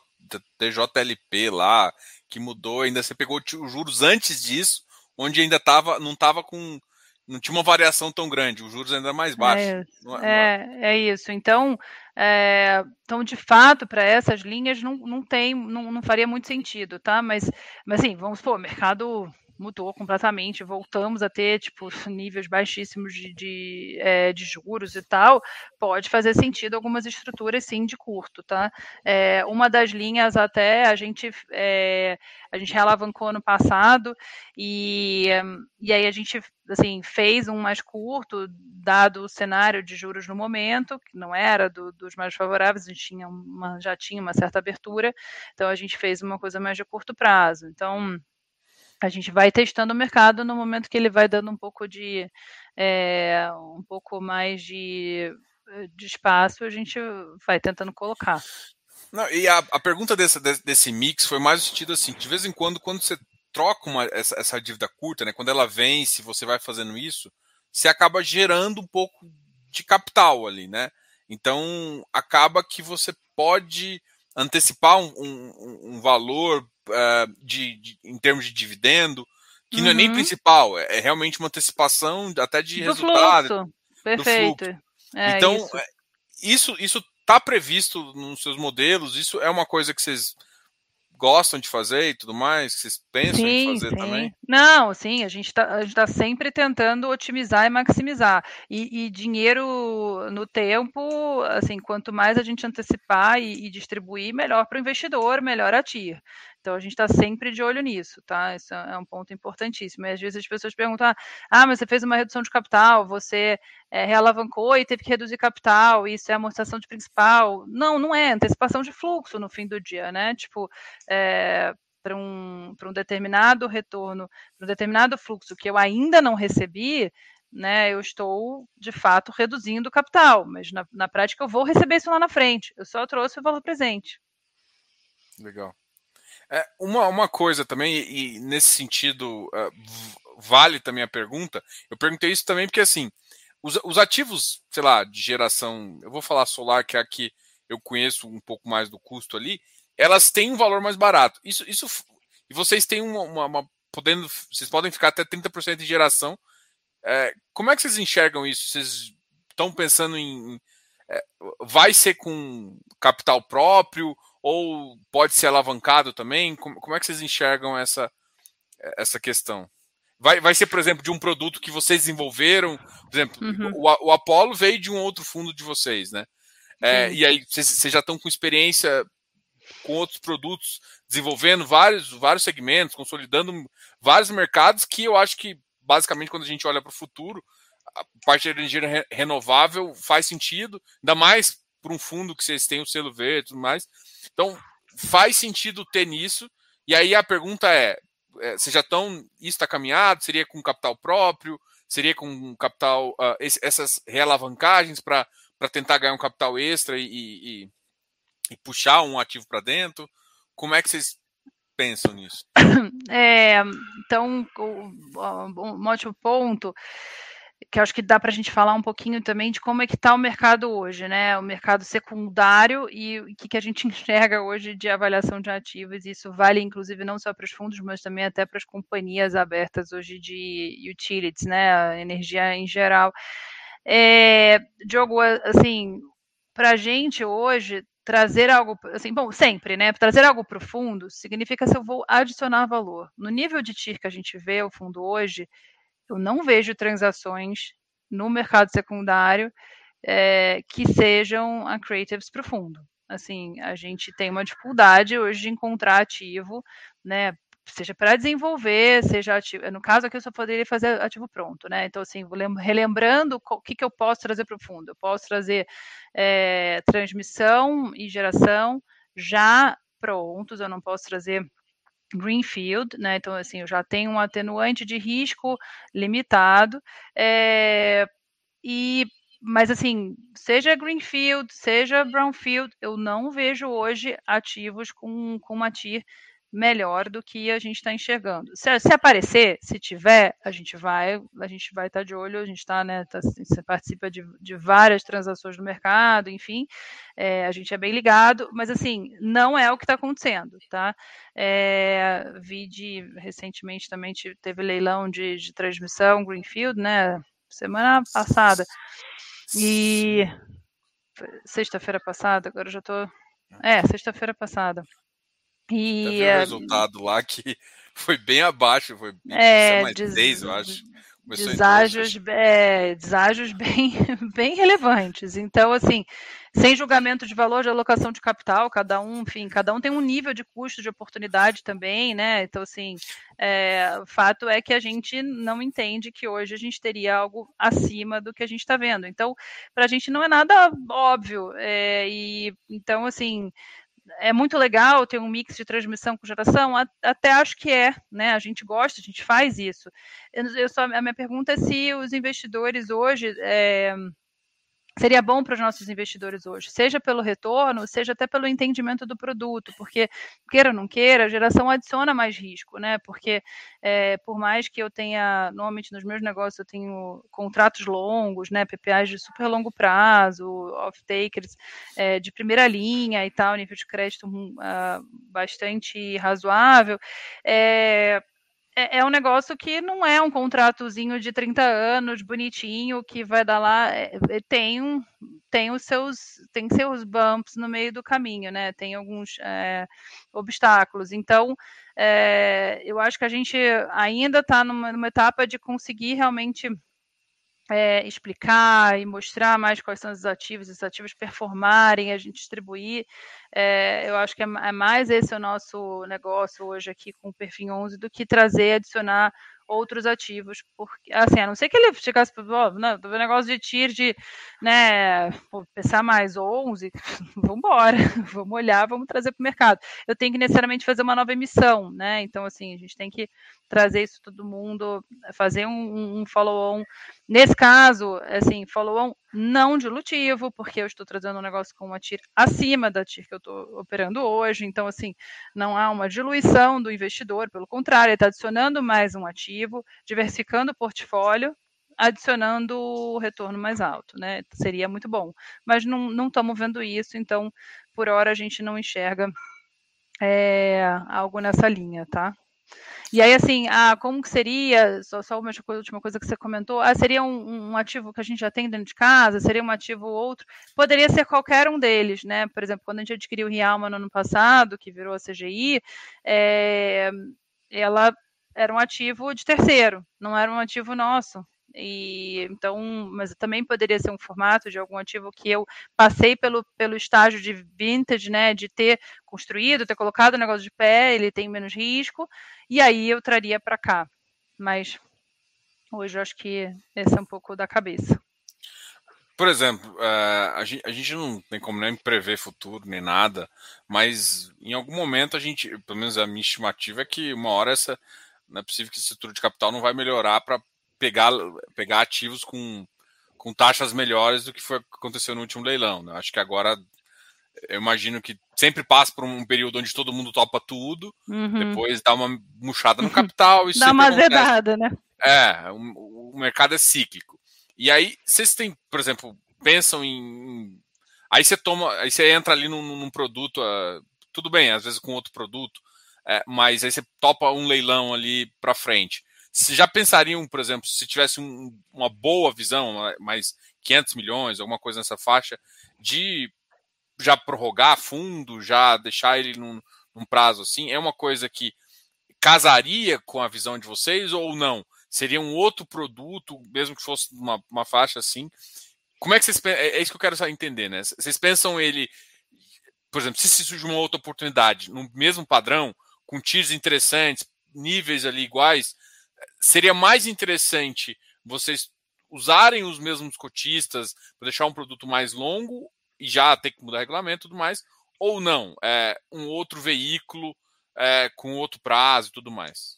TJLP lá, que mudou, ainda você pegou os juros antes disso, onde ainda tava, não estava com não tinha uma variação tão grande, os juros ainda mais baixos. É, é, não é, é isso. Então, é, então de fato, para essas linhas não, não tem, não, não faria muito sentido, tá? Mas, mas assim, vamos supor, mercado mudou completamente, voltamos a ter tipo níveis baixíssimos de, de, é, de, juros e tal, pode fazer sentido algumas estruturas sim de curto, tá? É, uma das linhas até a gente é, a gente realavancou no passado e, e aí a gente assim fez um mais curto dado o cenário de juros no momento que não era do, dos mais favoráveis, a gente tinha uma, já tinha uma certa abertura, então a gente fez uma coisa mais de curto prazo, então a gente vai testando o mercado no momento que ele vai dando um pouco de é, um pouco mais de, de espaço, a gente vai tentando colocar. Não, e a, a pergunta desse, desse mix foi mais no sentido assim, de vez em quando, quando você troca uma, essa, essa dívida curta, né, quando ela vence, você vai fazendo isso, você acaba gerando um pouco de capital ali, né? Então acaba que você pode antecipar um, um, um valor uh, de, de, em termos de dividendo, que uhum. não é nem uhum. principal, é, é, realmente uma antecipação até de do resultado. Fluxo. Perfeito. Fluxo. É, então, isso. É, isso isso está previsto nos seus modelos, isso é uma coisa que vocês gostam de fazer e tudo mais, que vocês pensam sim, em fazer sim. também? Não, sim, a gente está tá sempre tentando otimizar e maximizar. E, e, dinheiro no tempo, assim, quanto mais a gente antecipar e, e distribuir, melhor para o investidor, melhor a TIR. Então a gente está sempre de olho nisso, tá? Isso é um ponto importantíssimo. E às vezes as pessoas perguntam: ah, mas você fez uma redução de capital, você é, realavancou e teve que reduzir capital, isso é amortização de principal. Não, não é, antecipação de fluxo no fim do dia, né? Tipo, é, para um, um determinado retorno, para um determinado fluxo que eu ainda não recebi, né, eu estou de fato reduzindo o capital, mas na, na prática eu vou receber isso lá na frente. Eu só trouxe o valor presente. Legal. É, uma, uma coisa também, e nesse sentido, uh, vale também a pergunta. Eu perguntei isso também porque, assim, os, os, ativos, sei lá, de geração, eu vou falar solar, que é a que eu conheço um pouco mais do custo ali, elas têm um valor mais barato. Isso, isso e vocês têm uma, uma, uma podendo, vocês podem ficar até 30% de geração. É, como é que vocês enxergam isso? Vocês estão pensando em. É, vai ser com capital próprio? Ou pode ser alavancado também? Como, como é que vocês enxergam essa, essa questão? vai, vai ser, por exemplo, de um produto que vocês desenvolveram. Por exemplo, uhum. o, o Apollo veio de um outro fundo de vocês, né? É, e aí vocês já estão com experiência com outros produtos, desenvolvendo vários, vários segmentos, consolidando vários mercados que eu acho que, basicamente, quando a gente olha para o futuro, a parte de energia renovável faz sentido, ainda mais para um fundo que vocês têm o selo verde e tudo mais. Então, faz sentido ter nisso. E aí a pergunta é: é vocês já estão. Isso está caminhado? Seria com capital próprio? Seria com capital. Uh, esse, essas realavancagens para tentar ganhar um capital extra e, e, e puxar um ativo para dentro? Como é que vocês pensam nisso? É, então, um ótimo ponto que acho que dá para a gente falar um pouquinho também de como é que está o mercado hoje, né? O mercado secundário e o que, que a gente enxerga hoje de avaliação de ativos. Isso vale, inclusive, não só para os fundos, mas também até para as companhias abertas hoje de utilities, né? A energia em geral. É, Diogo, assim, para a gente hoje trazer algo, assim, bom, sempre, né? Trazer algo para o fundo significa se eu vou adicionar valor. No nível de TIR que a gente vê o fundo hoje, eu não vejo transações no mercado secundário é, que sejam a creatives para o fundo. Assim, a gente tem uma dificuldade hoje de encontrar ativo, né? Seja para desenvolver, seja ativo. No caso aqui, eu só poderia fazer ativo pronto, né? Então, assim, relembrando o que, que eu posso trazer para o fundo. Eu posso trazer é, transmissão e geração já prontos, eu não posso trazer Greenfield, né? Então, assim, eu já tenho um atenuante de risco limitado, é, e mas assim, seja Greenfield, seja Brownfield, eu não vejo hoje ativos com, com uma TIR melhor do que a gente está enxergando. Se, se, aparecer, se tiver, a gente vai, a gente vai estar tá de olho, a gente está, né, tá, você participa de, de, várias transações no mercado, enfim, é, a gente é bem ligado, mas assim, não é o que está acontecendo, tá? É, vi de, recentemente também teve leilão de, de transmissão Greenfield, né, semana passada, e sexta-feira passada, agora eu já estou, é, sexta-feira passada, e um resultado lá que foi bem abaixo, foi é, mais des... 10, eu acho. deságios, é, deságios bem, bem relevantes. Então, assim, sem julgamento de valor de alocação de capital, cada um, enfim, cada um tem um nível de custo de oportunidade também, né? Então, assim, é, o fato é que a gente não entende que hoje a gente teria algo acima do que a gente está vendo. Então, para a gente não é nada óbvio. É, e então, assim, é muito legal ter um mix de transmissão com geração, até acho que é, né? A gente gosta, a gente faz isso. Eu, só, a minha pergunta é se os investidores hoje é, seria bom para os nossos investidores hoje, seja pelo retorno, seja até pelo entendimento do produto, porque queira ou não queira, a geração adiciona mais risco, né? Porque é, por mais que eu tenha, normalmente nos meus negócios eu tenho contratos longos, né? PPAs de super longo prazo, off-takers é, de primeira linha e tal, nível de crédito uh, bastante razoável. É, é, é, um negócio que não é um contratozinho de 30 anos, bonitinho, que vai dar lá. É, é, tem, tem os seus tem seus bumps no meio do caminho, né? Tem alguns é, obstáculos. Então, é, eu acho que a gente ainda está numa, numa etapa de conseguir realmente é, explicar e mostrar mais quais são os ativos, os ativos performarem, a gente distribuir. É, eu acho que é, é, mais esse o nosso negócio hoje aqui com o Perfil 11 do que trazer, adicionar outros ativos, porque, assim, a não ser que ele chegasse, não, o negócio de TIR de, né, pensar mais 11, vamos embora, vamos olhar, vamos trazer para o mercado. Eu tenho que necessariamente fazer uma nova emissão, né, então, assim, a gente tem que trazer isso todo mundo, fazer um, um follow-on. Nesse caso, assim, follow-on não dilutivo, porque eu estou trazendo um negócio com uma TIR acima da TIR que eu estou operando hoje, então, assim, não há uma diluição do investidor, pelo contrário, ele está adicionando mais um ativo, diversificando o portfólio, adicionando o retorno mais alto, né? Seria muito bom. Mas não estamos vendo isso, então, por hora, a gente não enxerga é, algo nessa linha, tá? E aí, assim, ah, como que seria, só, só uma coisa, última coisa que você comentou, ah, seria um, um, ativo que a gente já tem dentro de casa, seria um ativo outro, poderia ser qualquer um deles, né? Por exemplo, quando a gente adquiriu o Rialma no ano passado, que virou a CGI, é, ela era um ativo de terceiro, não era um ativo nosso. E então, mas também poderia ser um formato de algum ativo que eu passei pelo, pelo estágio de vintage, né, de ter construído, ter colocado o negócio de pé, ele tem menos risco, e aí eu traria para cá. Mas hoje eu acho que esse é um pouco da cabeça. Por exemplo, a, gente, a, gente, não tem como nem prever futuro nem nada, mas em algum momento a gente, pelo menos a minha estimativa é que uma hora essa não é possível que esse estrutura de capital não vai melhorar para pegar, pegar ativos com, com taxas melhores do que foi aconteceu no último leilão. Né? Acho que agora eu imagino que sempre passa por um período onde todo mundo topa tudo, uhum. depois dá uma murchada no capital e dá uma azedada, né? É, o, o, mercado é cíclico. E aí, vocês têm, por exemplo, pensam em. Aí você toma, aí você entra ali num, num produto, uh, tudo bem, às vezes com outro produto, é, mas aí você topa um leilão ali para frente. Se já pensariam, por exemplo, se tivesse um, uma boa visão, mais 500 milhões, alguma coisa nessa faixa, de já prorrogar fundo, já deixar ele num, num prazo assim, é uma coisa que casaria com a visão de vocês ou não? Seria um outro produto, mesmo que fosse uma, uma faixa assim? Como é que vocês é, é isso que eu quero entender, né? Vocês pensam ele, por exemplo, se surge uma outra oportunidade no mesmo padrão, com tiros interessantes, níveis ali iguais, seria mais interessante vocês usarem os mesmos cotistas para deixar um produto mais longo e já ter que mudar regulamento e tudo mais, ou não? É um outro veículo é, com outro prazo e tudo mais.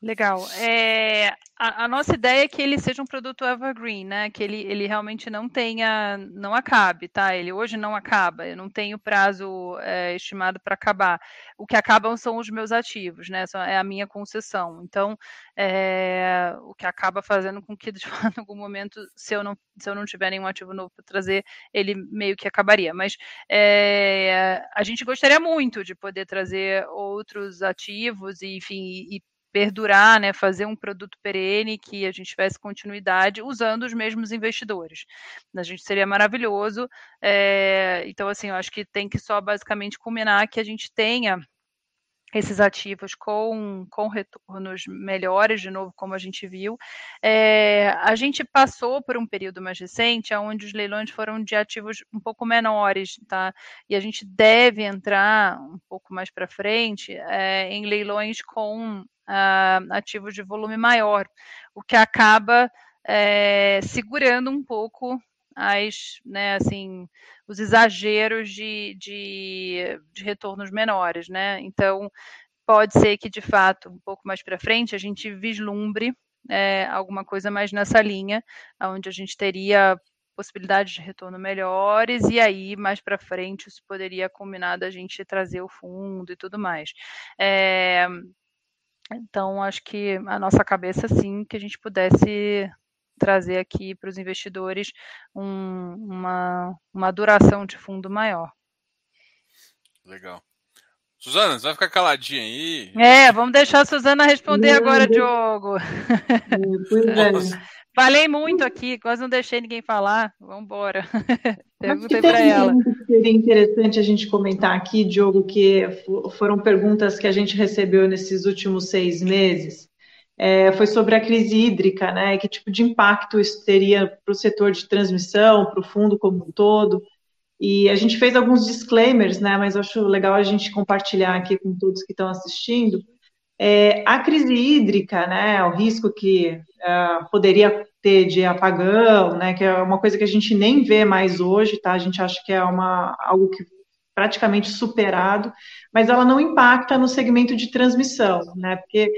Legal. É, a, a, nossa ideia é que ele seja um produto evergreen, né? Que ele, ele realmente não tenha, não acabe, tá? Ele hoje não acaba, eu não tenho prazo é, estimado para acabar. O que acabam são os meus ativos, né? É a minha concessão. Então, é, o que acaba fazendo com que, de fato, em algum momento, se eu não, se eu não tiver nenhum ativo novo para trazer, ele meio que acabaria. Mas é, a gente gostaria muito de poder trazer outros ativos e, enfim, e perdurar, né, fazer um produto perene que a gente tivesse continuidade usando os mesmos investidores. A gente seria maravilhoso. É, então, assim, eu acho que tem que só basicamente combinar que a gente tenha esses ativos com, com retornos melhores, de novo, como a gente viu. É, a gente passou por um período mais recente, onde os leilões foram de ativos um pouco menores, tá? E a gente deve entrar um pouco mais para frente é, em leilões com uh, ativos de volume maior, o que acaba é, segurando um pouco as, né, assim, os exageros de, de, de retornos menores, né? Então, pode ser que, de fato, um pouco mais para frente, a gente vislumbre é, alguma coisa mais nessa linha, onde a gente teria possibilidades de retorno melhores, e aí, mais para frente, isso poderia combinar da gente trazer o fundo e tudo mais. É, então, acho que a nossa cabeça, sim, que a gente pudesse trazer aqui para os investidores um, uma, uma duração de fundo maior. Legal. Suzana, você vai ficar caladinha aí? É, vamos deixar a Suzana responder não, agora, não. Diogo. Pois é. Falei muito aqui, quase não deixei ninguém falar. Vamos embora. Perguntei para ela. Seria interessante a gente comentar aqui, Diogo, que foram perguntas que a gente recebeu nesses últimos seis meses é, foi sobre a crise hídrica, né? Que tipo de impacto isso teria para o setor de transmissão, para o fundo como um todo. E a gente fez alguns disclaimers, né? Mas acho legal a gente compartilhar aqui com todos que estão assistindo. É, a crise hídrica, né? O risco que uh, poderia ter de apagão, né? Que é uma coisa que a gente nem vê mais hoje, tá? A gente acha que é uma algo que praticamente superado, mas ela não impacta no segmento de transmissão, né? Porque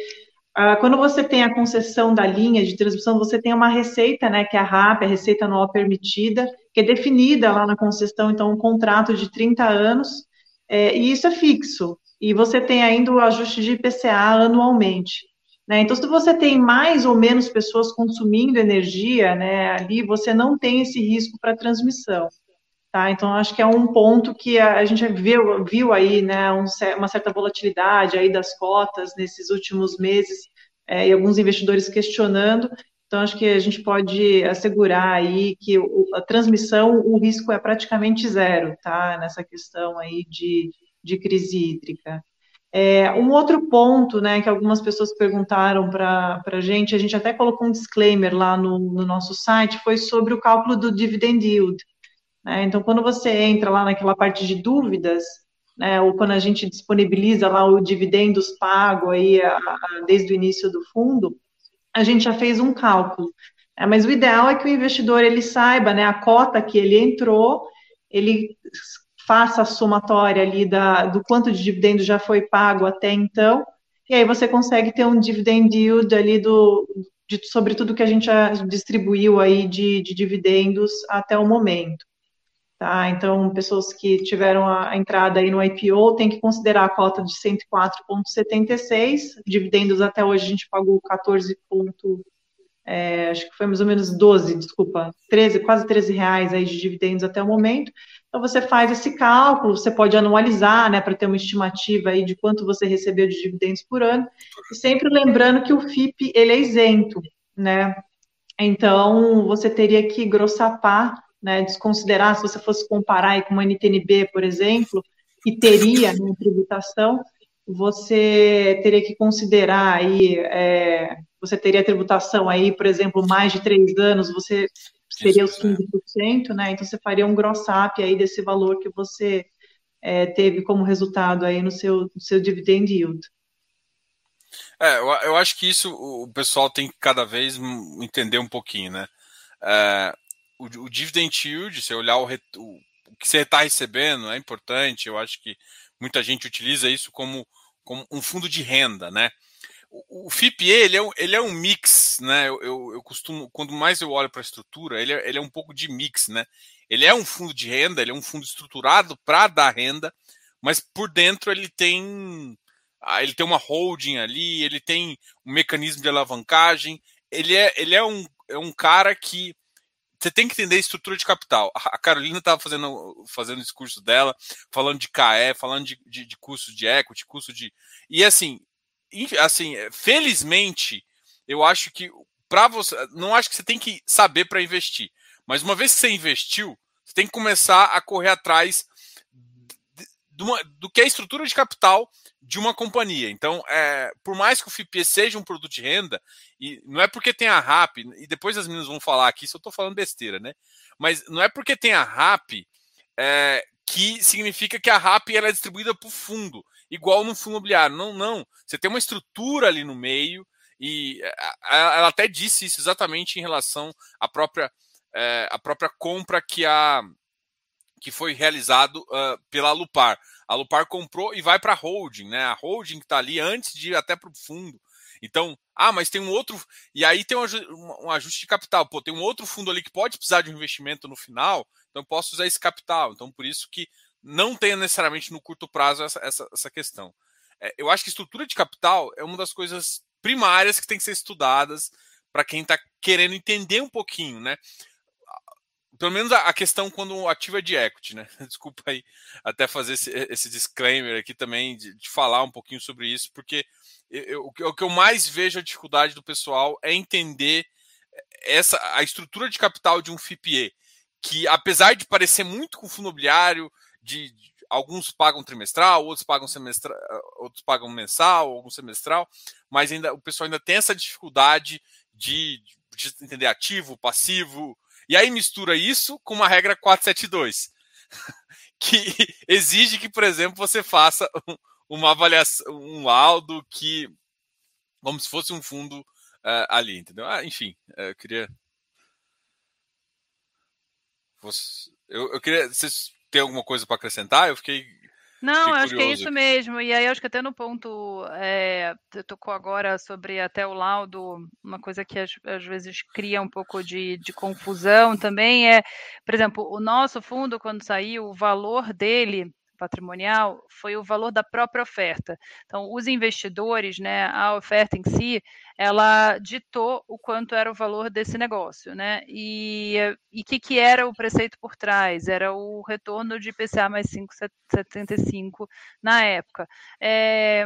quando você tem a concessão da linha de transmissão, você tem uma receita, né, que é a RAP, a receita anual permitida, que é definida lá na concessão, então um contrato de 30 anos, é, e isso é fixo. E você tem ainda o ajuste de IPCA anualmente. Né? Então, se você tem mais ou menos pessoas consumindo energia, né, ali você não tem esse risco para transmissão. Tá? Então, acho que é um ponto que a, gente viu, viu aí né, um, uma certa volatilidade aí das cotas nesses últimos meses é, e alguns investidores questionando. Então, acho que a gente pode assegurar aí que a transmissão, o risco é praticamente zero, tá? Nessa questão aí de, de crise hídrica. É, um outro ponto, né, que algumas pessoas perguntaram para a gente, a gente até colocou um disclaimer lá no, no, nosso site, foi sobre o cálculo do dividend yield. Né? Então, quando você entra lá naquela parte de dúvidas, né, ou quando a gente disponibiliza lá o dividendos pago aí a, a, desde o início do fundo, a gente já fez um cálculo. É, mas o ideal é que o investidor ele saiba, né, a cota que ele entrou, ele faça a somatória ali da, do quanto de dividendo já foi pago até então, e aí você consegue ter um dividend yield ali do, de, sobre tudo que a gente já distribuiu aí de, de dividendos até o momento. Tá? Então, pessoas que tiveram a entrada aí no IPO têm que considerar a cota de 104,76, dividendos até hoje a gente pagou 14, é, acho que foi mais ou menos 12, desculpa, 13, quase 13 reais aí de dividendos até o momento. Então você faz esse cálculo, você pode anualizar, né, para ter uma estimativa aí de quanto você recebeu de dividendos por ano, e sempre lembrando que o FIP ele é isento, né? Então você teria que grossapar, né, desconsiderar se você fosse comparar aí com uma NTNB, por exemplo, que teria né, tributação, você teria que considerar aí, é, você teria tributação aí, por exemplo, mais de três anos, você seria os 15%, né? Então você faria um gross up aí desse valor que você é, teve como resultado aí no seu, no seu dividend yield. É, eu, eu, acho que isso o pessoal tem que cada vez entender um pouquinho, né? É, o, o, dividend yield, se olhar o, o, o que você está recebendo, é importante. Eu acho que muita gente utiliza isso como, como um fundo de renda, né? o FIPE ele é, ele é um mix, né? Eu, eu, eu costumo, quando mais eu olho para a estrutura, ele é, ele é um pouco de mix, né? Ele é um fundo de renda, ele é um fundo estruturado para dar renda, mas por dentro ele tem ah, ele tem uma holding ali, ele tem um mecanismo de alavancagem, ele é, ele é, um, é um cara que você tem que entender a estrutura de capital. A Carolina estava fazendo, fazendo discurso dela, falando de KE, falando de, de, de custo de equity, custo de. E assim, assim, é, felizmente, eu acho que para você, não acho que você tem que saber para investir, mas uma vez que você investiu, você tem que começar a correr atrás do que é a estrutura de capital de uma companhia. Então, é, por mais que o FIP seja um produto de renda, e não é porque tem a RAP, e depois as meninas vão falar aqui se eu estou falando besteira, né? Mas não é porque tem a RAP é, que significa que a RAP ela é distribuída para o fundo igual no fundo imobiliário. Não, não. Você tem uma estrutura ali no meio, e ela até disse isso exatamente em relação à própria, é, à própria compra que, a, que foi realizado uh, pela Lupar. A Lupar comprou e vai para a holding, né? A holding que está ali antes de ir até para o fundo. Então, ah, mas tem um outro. E aí tem um, um, ajuste de capital. Pô, tem um outro fundo ali que pode precisar de um investimento no final, então posso usar esse capital. Então, por isso que não tenha necessariamente no curto prazo essa, essa, essa questão. É, eu acho que estrutura de capital é uma das coisas primárias que tem que ser estudadas para quem está querendo entender um pouquinho, né? Pelo menos a, questão quando é de equity, né? Desculpa aí até fazer esse, esse disclaimer aqui também, de, de, falar um pouquinho sobre isso, porque eu, o que eu mais vejo a dificuldade do pessoal é entender essa a estrutura de capital de um FIPE, que apesar de parecer muito com fundo imobiliário, de, de alguns pagam trimestral, outros pagam semestral, outros pagam mensal, alguns semestral, mas ainda o pessoal ainda tem essa dificuldade de, de entender ativo, passivo, e aí mistura isso com uma regra 472, que exige que, por exemplo, você faça uma avaliação, um laudo que como se fosse um fundo uh, ali, entendeu? Ah, enfim, uh, eu queria eu, eu queria vocês tem alguma coisa para acrescentar? Eu fiquei. Não, fiquei acho que é isso mesmo. E aí, acho que até no ponto, é, tocou agora sobre até o laudo, uma coisa que às, às vezes cria um pouco de, de, confusão também é, por exemplo, o nosso fundo, quando saiu, o valor dele patrimonial foi o valor da própria oferta. Então, os investidores, né, a oferta em si, ela ditou o quanto era o valor desse negócio, né? E o que, que era o preceito por trás? Era o retorno de IPCA mais 5,75 na época. É,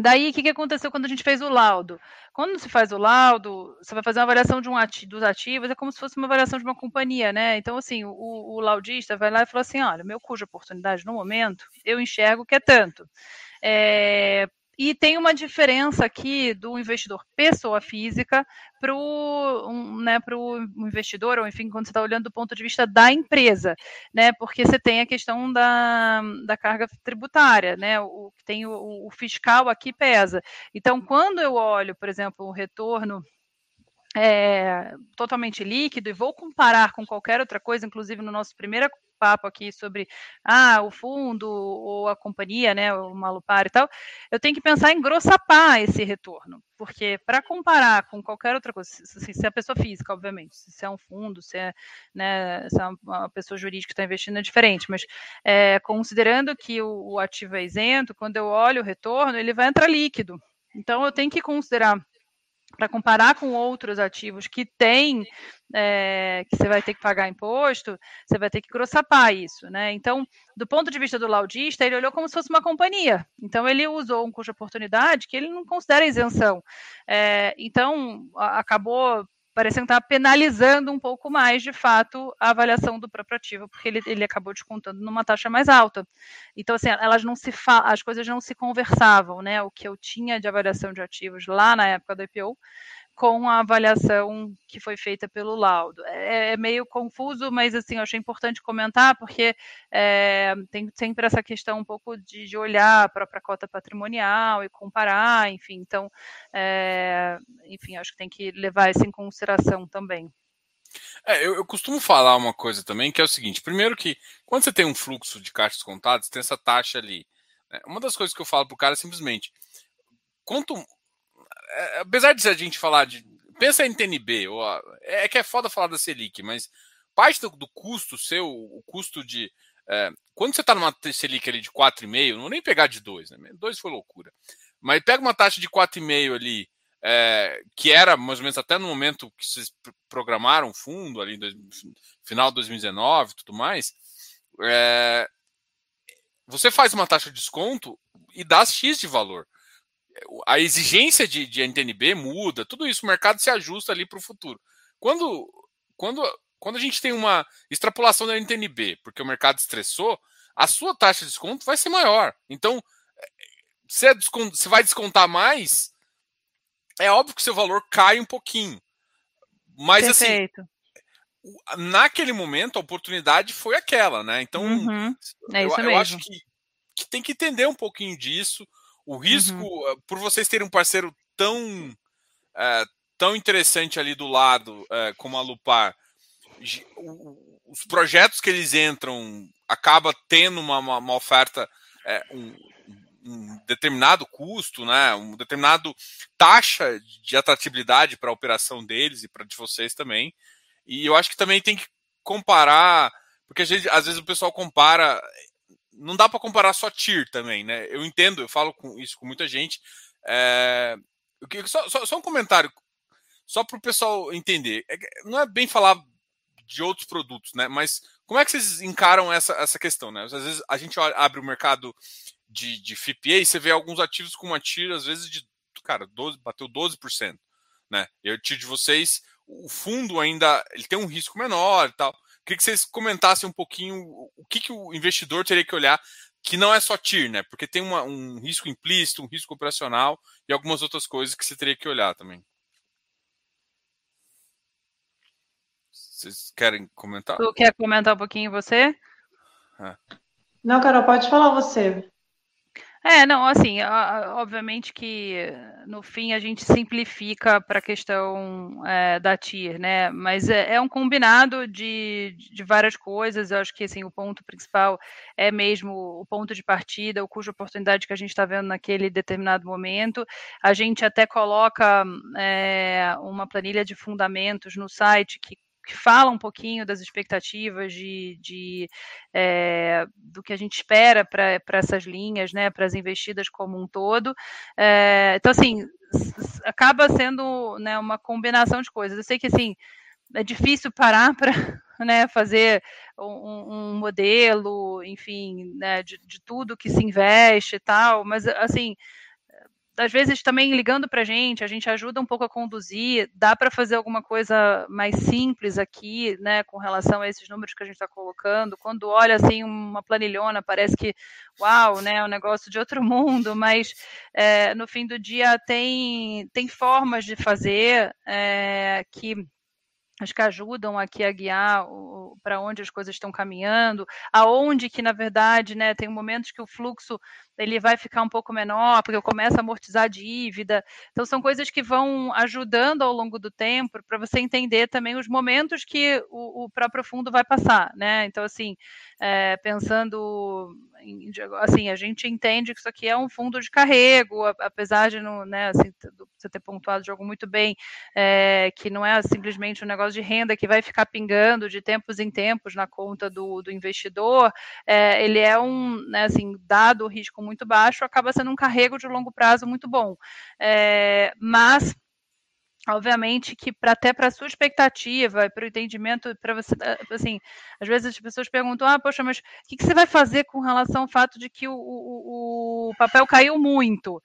Daí, o que, que aconteceu quando a gente fez o laudo? Quando se faz o laudo, você vai fazer uma avaliação de um ati dos ativos, é como se fosse uma avaliação de uma companhia, né? Então, assim, o, o laudista vai lá e fala assim: olha, meu cujo oportunidade no momento, eu enxergo que é tanto. É, e tem uma diferença aqui do investidor pessoa física para o um, né, investidor, ou enfim, quando você está olhando do ponto de vista da empresa, né? Porque você tem a questão da, da carga tributária, né? O, tem o, o fiscal aqui pesa. Então, quando eu olho, por exemplo, o retorno é, totalmente líquido e vou comparar com qualquer outra coisa, inclusive no nosso primeiro papo aqui sobre ah, o fundo ou a companhia, né, o Malupar e tal, eu tenho que pensar em grossapar esse retorno, porque para comparar com qualquer outra coisa, se, se é pessoa física, obviamente, se é um fundo, se é, né, se é uma pessoa jurídica que está investindo é diferente, mas é, considerando que o, o ativo é isento, quando eu olho o retorno, ele vai entrar líquido. Então eu tenho que considerar para comparar com outros ativos que tem, é, que você vai ter que pagar imposto, você vai ter que grossapar isso, né? Então, do ponto de vista do laudista, ele olhou como se fosse uma companhia. Então, ele usou um custo de oportunidade que ele não considera isenção. É, então, acabou parecendo estar penalizando um pouco mais, de fato, a avaliação do próprio ativo, porque ele, ele acabou descontando numa taxa mais alta. Então, assim, elas não se as coisas não se conversavam, né? O que eu tinha de avaliação de ativos lá na época do IPO com a avaliação que foi feita pelo laudo. É, é, meio confuso, mas assim, eu achei importante comentar, porque é, tem sempre essa questão um pouco de, de olhar a própria cota patrimonial e comparar, enfim, então, é, enfim, acho que tem que levar isso em consideração também. É, eu, eu, costumo falar uma coisa também, que é o seguinte: primeiro que quando você tem um fluxo de caixas contadas, tem essa taxa ali. Né? Uma das coisas que eu falo para o cara é simplesmente quanto é, apesar de a gente falar de. Pensa em TNB, ou a, é que é foda falar da Selic, mas parte do, do custo seu, o custo de. É, quando você está numa Selic ali de 4,5, não vou nem pegar de 2, né? 2 foi loucura. Mas pega uma taxa de 4,5 ali, é, que era mais ou menos até no momento que vocês programaram o fundo, ali final de 2019 e tudo mais. É, você faz uma taxa de desconto e dá X de valor a exigência de, de NTNB muda, tudo isso, o mercado se ajusta ali para o futuro. Quando, quando, quando a gente tem uma extrapolação da NTNB, porque o mercado estressou, a sua taxa de desconto vai ser maior. Então, se você vai descontar mais, é óbvio que seu valor cai um pouquinho. Mas assim, Perfeito. assim, naquele momento a oportunidade foi aquela, né? Então, uhum. é eu, eu acho que, que tem que entender um pouquinho disso. O risco, uhum. Eh, por vocês terem um parceiro tão, é, tão interessante ali do lado, é, como a Lupar, os projetos que eles entram acaba tendo uma, uma, uma oferta, é, um, um, determinado custo, né, um determinado taxa de atratividade para a operação deles e para de vocês também. E eu acho que também tem que comparar, porque vezes, às vezes o pessoal compara não dá para comparar só tier também, né? Eu entendo, eu falo com isso com muita gente. É, só, só, só, um comentário, só para o pessoal entender. É, não é bem falar de outros produtos, né? Mas como é que vocês encaram essa, essa questão, né? Às vezes a gente abre o mercado de, de FIPA e você vê alguns ativos com uma TIR, às vezes, de cara, 12, bateu 12%. Né? E o TIR de vocês, o fundo ainda ele tem um risco menor e tal. Queria que vocês comentassem um pouquinho o que, que o investidor teria que olhar, que não é só TIR, né? Porque tem uma, um risco implícito, um risco operacional e algumas outras coisas que você teria que olhar também. Vocês querem comentar? Tu quer comentar um pouquinho você? É. Não, Carol, pode falar você. É, não, assim, obviamente que no fim a gente simplifica para a questão é, da TIR, né? Mas é, é, um combinado de, de várias coisas. Eu acho que assim, o ponto principal é mesmo o ponto de partida, o cuja oportunidade que a gente está vendo naquele determinado momento. A gente até coloca é, uma planilha de fundamentos no site que que fala um pouquinho das expectativas de, de é, do que a gente espera para essas linhas, né, para as investidas como um todo. É, então, assim, acaba sendo né, uma combinação de coisas. Eu sei que assim é difícil parar para né, fazer um, um, modelo, enfim, né, de, de tudo que se investe e tal, mas assim às vezes também ligando para a gente, a gente ajuda um pouco a conduzir, dá para fazer alguma coisa mais simples aqui, né, com relação a esses números que a gente está colocando. Quando olha assim uma planilhona, parece que, uau, né, é um negócio de outro mundo, mas é, no fim do dia tem, tem formas de fazer é, que acho que ajudam aqui a guiar para onde as coisas estão caminhando, aonde que na verdade, né, tem momentos que o fluxo ele vai ficar um pouco menor, porque eu começo a amortizar a dívida. Então são coisas que vão ajudando ao longo do tempo para você entender também os momentos que o, o, próprio fundo vai passar, né? Então assim, é, pensando assim, a gente entende que isso aqui é um fundo de carrego, apesar de não, né, assim, você ter pontuado o jogo muito bem, é, que não é simplesmente um negócio de renda que vai ficar pingando de tempos em tempos na conta do, do investidor, é, ele é um, né, assim, dado o risco muito baixo, acaba sendo um carrego de longo prazo muito bom. É, mas obviamente que para até para a sua expectativa, para o entendimento, para você, eh, assim, às vezes as pessoas perguntam, ah, poxa, mas o que, que, você vai fazer com relação ao fato de que o, o, o papel caiu muito?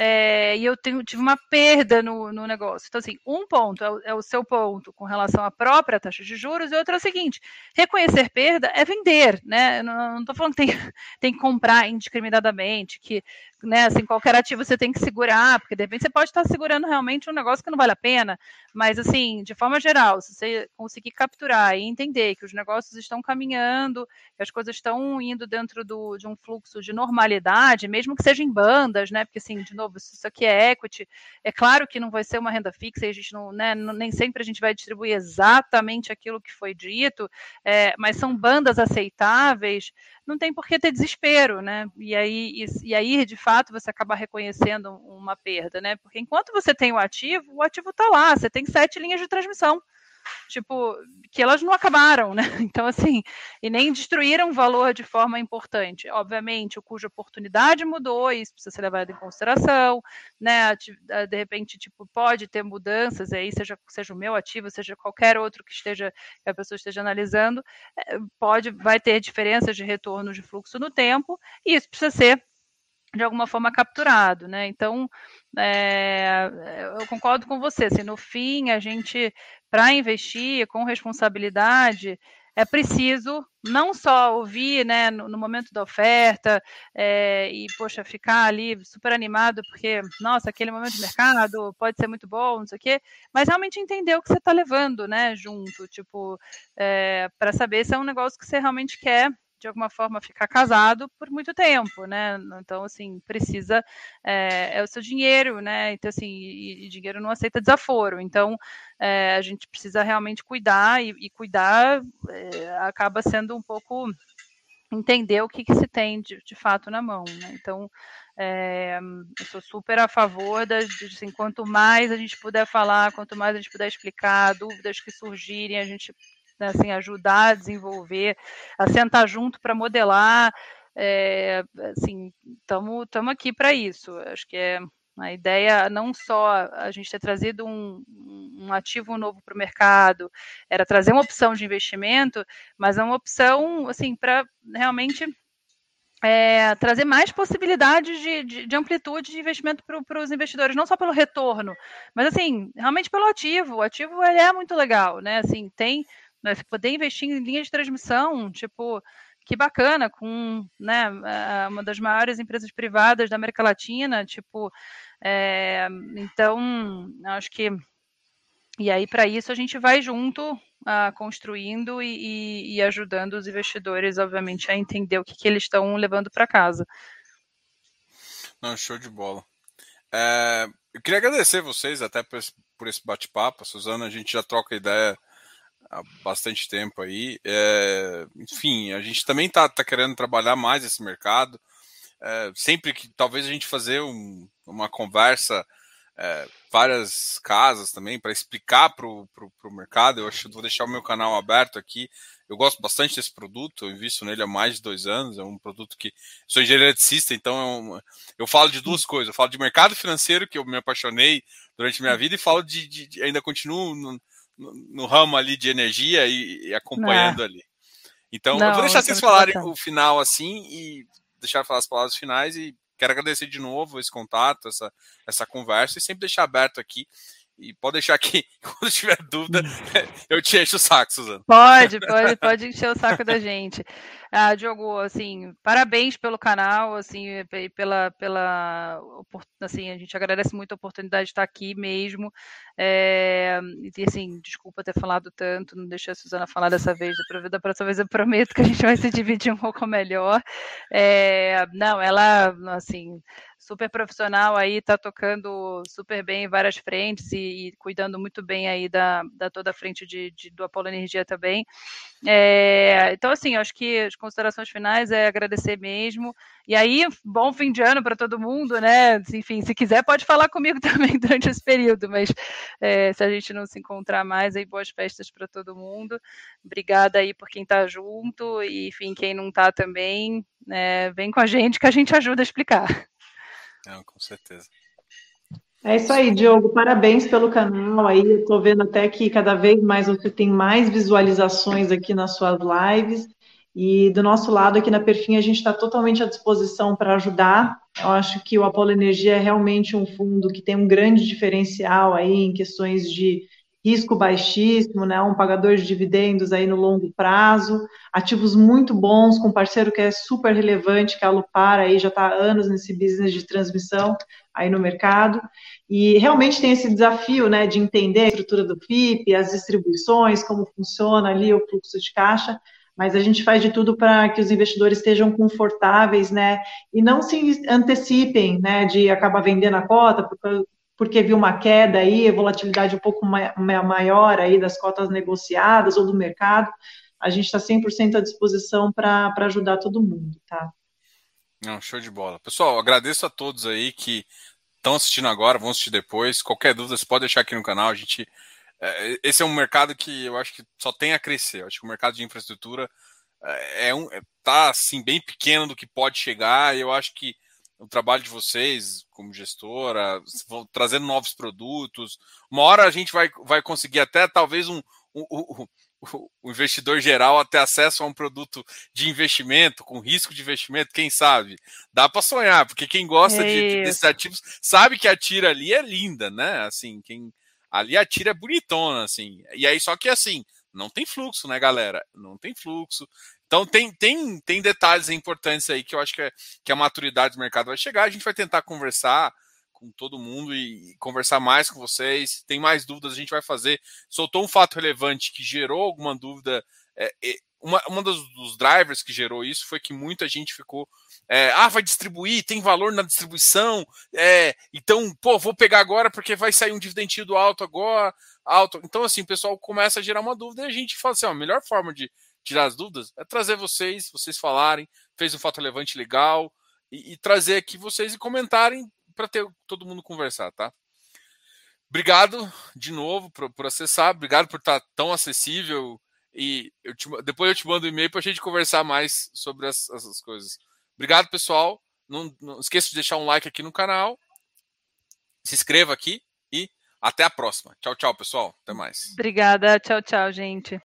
É, e eu tenho, tive uma perda no, no negócio. Então, assim, um ponto é o, é o, seu ponto com relação à própria taxa de juros, e outro é o seguinte: reconhecer perda é vender, né? Não estou falando que tem, tem que comprar indiscriminadamente, que né, assim, qualquer ativo você tem que segurar, porque de repente você pode estar segurando realmente um negócio que não vale a pena, mas assim, de forma geral, se você conseguir capturar e entender que os negócios estão caminhando, que as coisas estão indo dentro do, de um fluxo de normalidade, mesmo que seja em bandas, né, porque assim, de novo, isso aqui é equity, é claro que não vai ser uma renda fixa, a gente não, né, nem sempre a gente vai distribuir exatamente aquilo que foi dito, é, mas são bandas aceitáveis, não tem por que ter desespero, né? E aí, e, e, aí, de fato, você acaba reconhecendo uma perda, né? Porque enquanto você tem o ativo, o ativo está lá, você tem sete linhas de transmissão tipo, que elas não acabaram, né? Então, assim, e nem destruíram valor de forma importante. Obviamente, o cuja oportunidade mudou, isso precisa ser levado em consideração, né? De repente, tipo, pode ter mudanças aí, seja, seja o meu ativo, seja qualquer outro que esteja, que a pessoa esteja analisando, é, pode, vai ter diferenças de retorno de fluxo no tempo, e isso precisa ser de alguma forma capturado, né? Então, é, eu concordo com você. Assim, no fim, a gente, para investir com responsabilidade, é preciso não só ouvir, né, no, no momento da oferta é, e poxa ficar ali super animado porque nossa aquele momento de mercado pode ser muito bom, não sei o quê, mas realmente entender o que você está levando, né, junto, tipo, é, para saber se é um negócio que você realmente quer de alguma forma ficar casado por muito tempo, né? Então, assim, precisa é, é o seu dinheiro, né? Então, assim, e, e dinheiro não aceita desaforo. Então, é, a gente precisa realmente cuidar e, e cuidar é, acaba sendo um pouco entender o que, que se tem de, de fato na mão, né? Então, é, eu sou super a favor das, de, assim, quanto mais a gente puder falar, quanto mais a gente puder explicar, dúvidas que surgirem, a gente né, assim, ajudar a desenvolver, a sentar junto para modelar. É, assim, estamos aqui para isso. Acho que é a ideia não só a gente ter trazido um, um ativo novo para o mercado, era trazer uma opção de investimento, mas é uma opção assim para realmente é, trazer mais possibilidades de, de, de, amplitude de investimento para os investidores, não só pelo retorno, mas assim, realmente pelo ativo. O ativo ele é muito legal, né? Assim, tem né? Poder investir em linha de transmissão, tipo, que bacana, com né, uma das maiores empresas privadas da América Latina, tipo, é, então, acho que e aí, para isso, a gente vai junto, uh, construindo e, e, e, ajudando os investidores, obviamente, a entender o que, que eles estão levando para casa. Não, show de bola. É, eu queria agradecer vocês até por esse, esse bate-papo. Suzana, a gente já troca ideia há bastante tempo aí. É, enfim, a gente também está tá querendo trabalhar mais esse mercado. É, sempre que talvez a gente fazer um, uma conversa, é, várias casas também, para explicar para o mercado. Eu acho vou deixar o meu canal aberto aqui. Eu gosto bastante desse produto, eu invisto nele há mais de dois anos. É um produto que. Sou engenheiro eletricista, então é um, eu falo de duas coisas. Eu falo de mercado financeiro, que eu me apaixonei durante minha vida, e falo de. de, de ainda continuo no, no, ramo ali de energia e, e acompanhando Não. ali. Então, não, eu vou deixar vocês falarem o final assim e deixar falar as palavras finais e quero agradecer de novo esse contato, essa, essa conversa e sempre deixar aberto aqui e pode deixar que, quando tiver dúvida, eu te encho o saco, Suzana. Pode, pode, pode encher o saco da gente. Ah, Diogo, assim, parabéns pelo canal, assim, pela, pela, assim, a gente agradece muito a oportunidade de estar aqui mesmo. É, e assim, desculpa ter falado tanto, não deixei a Suzana falar dessa vez, da próxima vez eu prometo que a gente vai se dividir um pouco melhor. É, não, ela, assim, super profissional aí, está tocando super bem em várias frentes e, e, cuidando muito bem aí da, da toda a frente de, de do Apolo Energia também. É, então, assim, acho que considerações finais é agradecer mesmo. E aí, bom fim de ano para todo mundo, né? Enfim, se quiser, pode falar comigo também durante esse período, mas é, se a gente não se encontrar mais, aí boas festas para todo mundo. Obrigada aí por quem está junto e, enfim, quem não está também, né, vem com a gente que a gente ajuda a explicar. Não, com certeza. É isso aí, Diogo. Parabéns pelo canal aí. Eu tô vendo até que cada vez mais você tem mais visualizações aqui nas suas lives. E do nosso lado aqui na Perfim, a gente está totalmente à disposição para ajudar. Eu acho que o Apolo Energia é realmente um fundo que tem um grande diferencial aí em questões de risco baixíssimo, né, um pagador de dividendos aí no longo prazo, ativos muito bons, com parceiro que é super relevante, que é a Lupar, aí já está há anos nesse business de transmissão aí no mercado, e realmente tem esse desafio, né, de entender a estrutura do FIP, as distribuições, como funciona ali o fluxo de caixa, mas a gente faz de tudo para que os investidores estejam confortáveis, né, e não se antecipem, né, de acabar vendendo a cota, porque viu uma queda aí, volatilidade um pouco maior aí das cotas negociadas ou do mercado, a gente está 100% à disposição para ajudar todo mundo, tá? Não, show de bola. Pessoal, agradeço a todos aí que estão assistindo agora, vão assistir depois. Qualquer dúvida, você pode deixar aqui no canal. A gente, é, esse é um mercado que eu acho que só tem a crescer. Eu acho que o mercado de infraestrutura é, é um, é, tá assim bem pequeno do que pode chegar. E eu acho que o trabalho de vocês como gestora, trazendo novos produtos. Uma hora a gente vai, vai conseguir até talvez um, um, um, o investidor geral ter acesso a um produto de investimento, com risco de investimento, quem sabe? Dá para sonhar, porque quem gosta de, de, desses ativos sabe que a tira ali é linda, né? Assim, quem ali a tira é bonitona, assim. E aí, só que assim, não tem fluxo, né, galera? Não tem fluxo. Então tem, tem, tem detalhes importantes aí que eu acho que, é, que a maturidade do mercado vai chegar. A gente vai tentar conversar com todo mundo e, e conversar mais com vocês. Tem mais dúvidas, a gente vai fazer. Soltou um fato relevante que gerou alguma dúvida. É, uma, uma dos, dos, drivers que gerou isso foi que muita gente ficou. É, ah, vai distribuir, tem valor na distribuição. É, então, pô, vou pegar agora porque vai sair um dividendido alto agora. alto. Então, assim, o pessoal começa a gerar uma dúvida e a gente fala assim: ó, a melhor forma de tirar as dúvidas, é trazer vocês, vocês falarem, fez um fato relevante legal, e, e trazer aqui vocês e comentarem para ter todo mundo conversar, tá? Obrigado de novo por, por acessar, obrigado por estar tão acessível e eu te, depois eu te mando um e-mail para a gente conversar mais sobre as, essas coisas. Obrigado, pessoal. Não, não esqueça de deixar um like aqui no canal, se inscreva aqui e até a próxima. Tchau, tchau, pessoal. Até mais. Obrigada. Tchau, tchau, gente.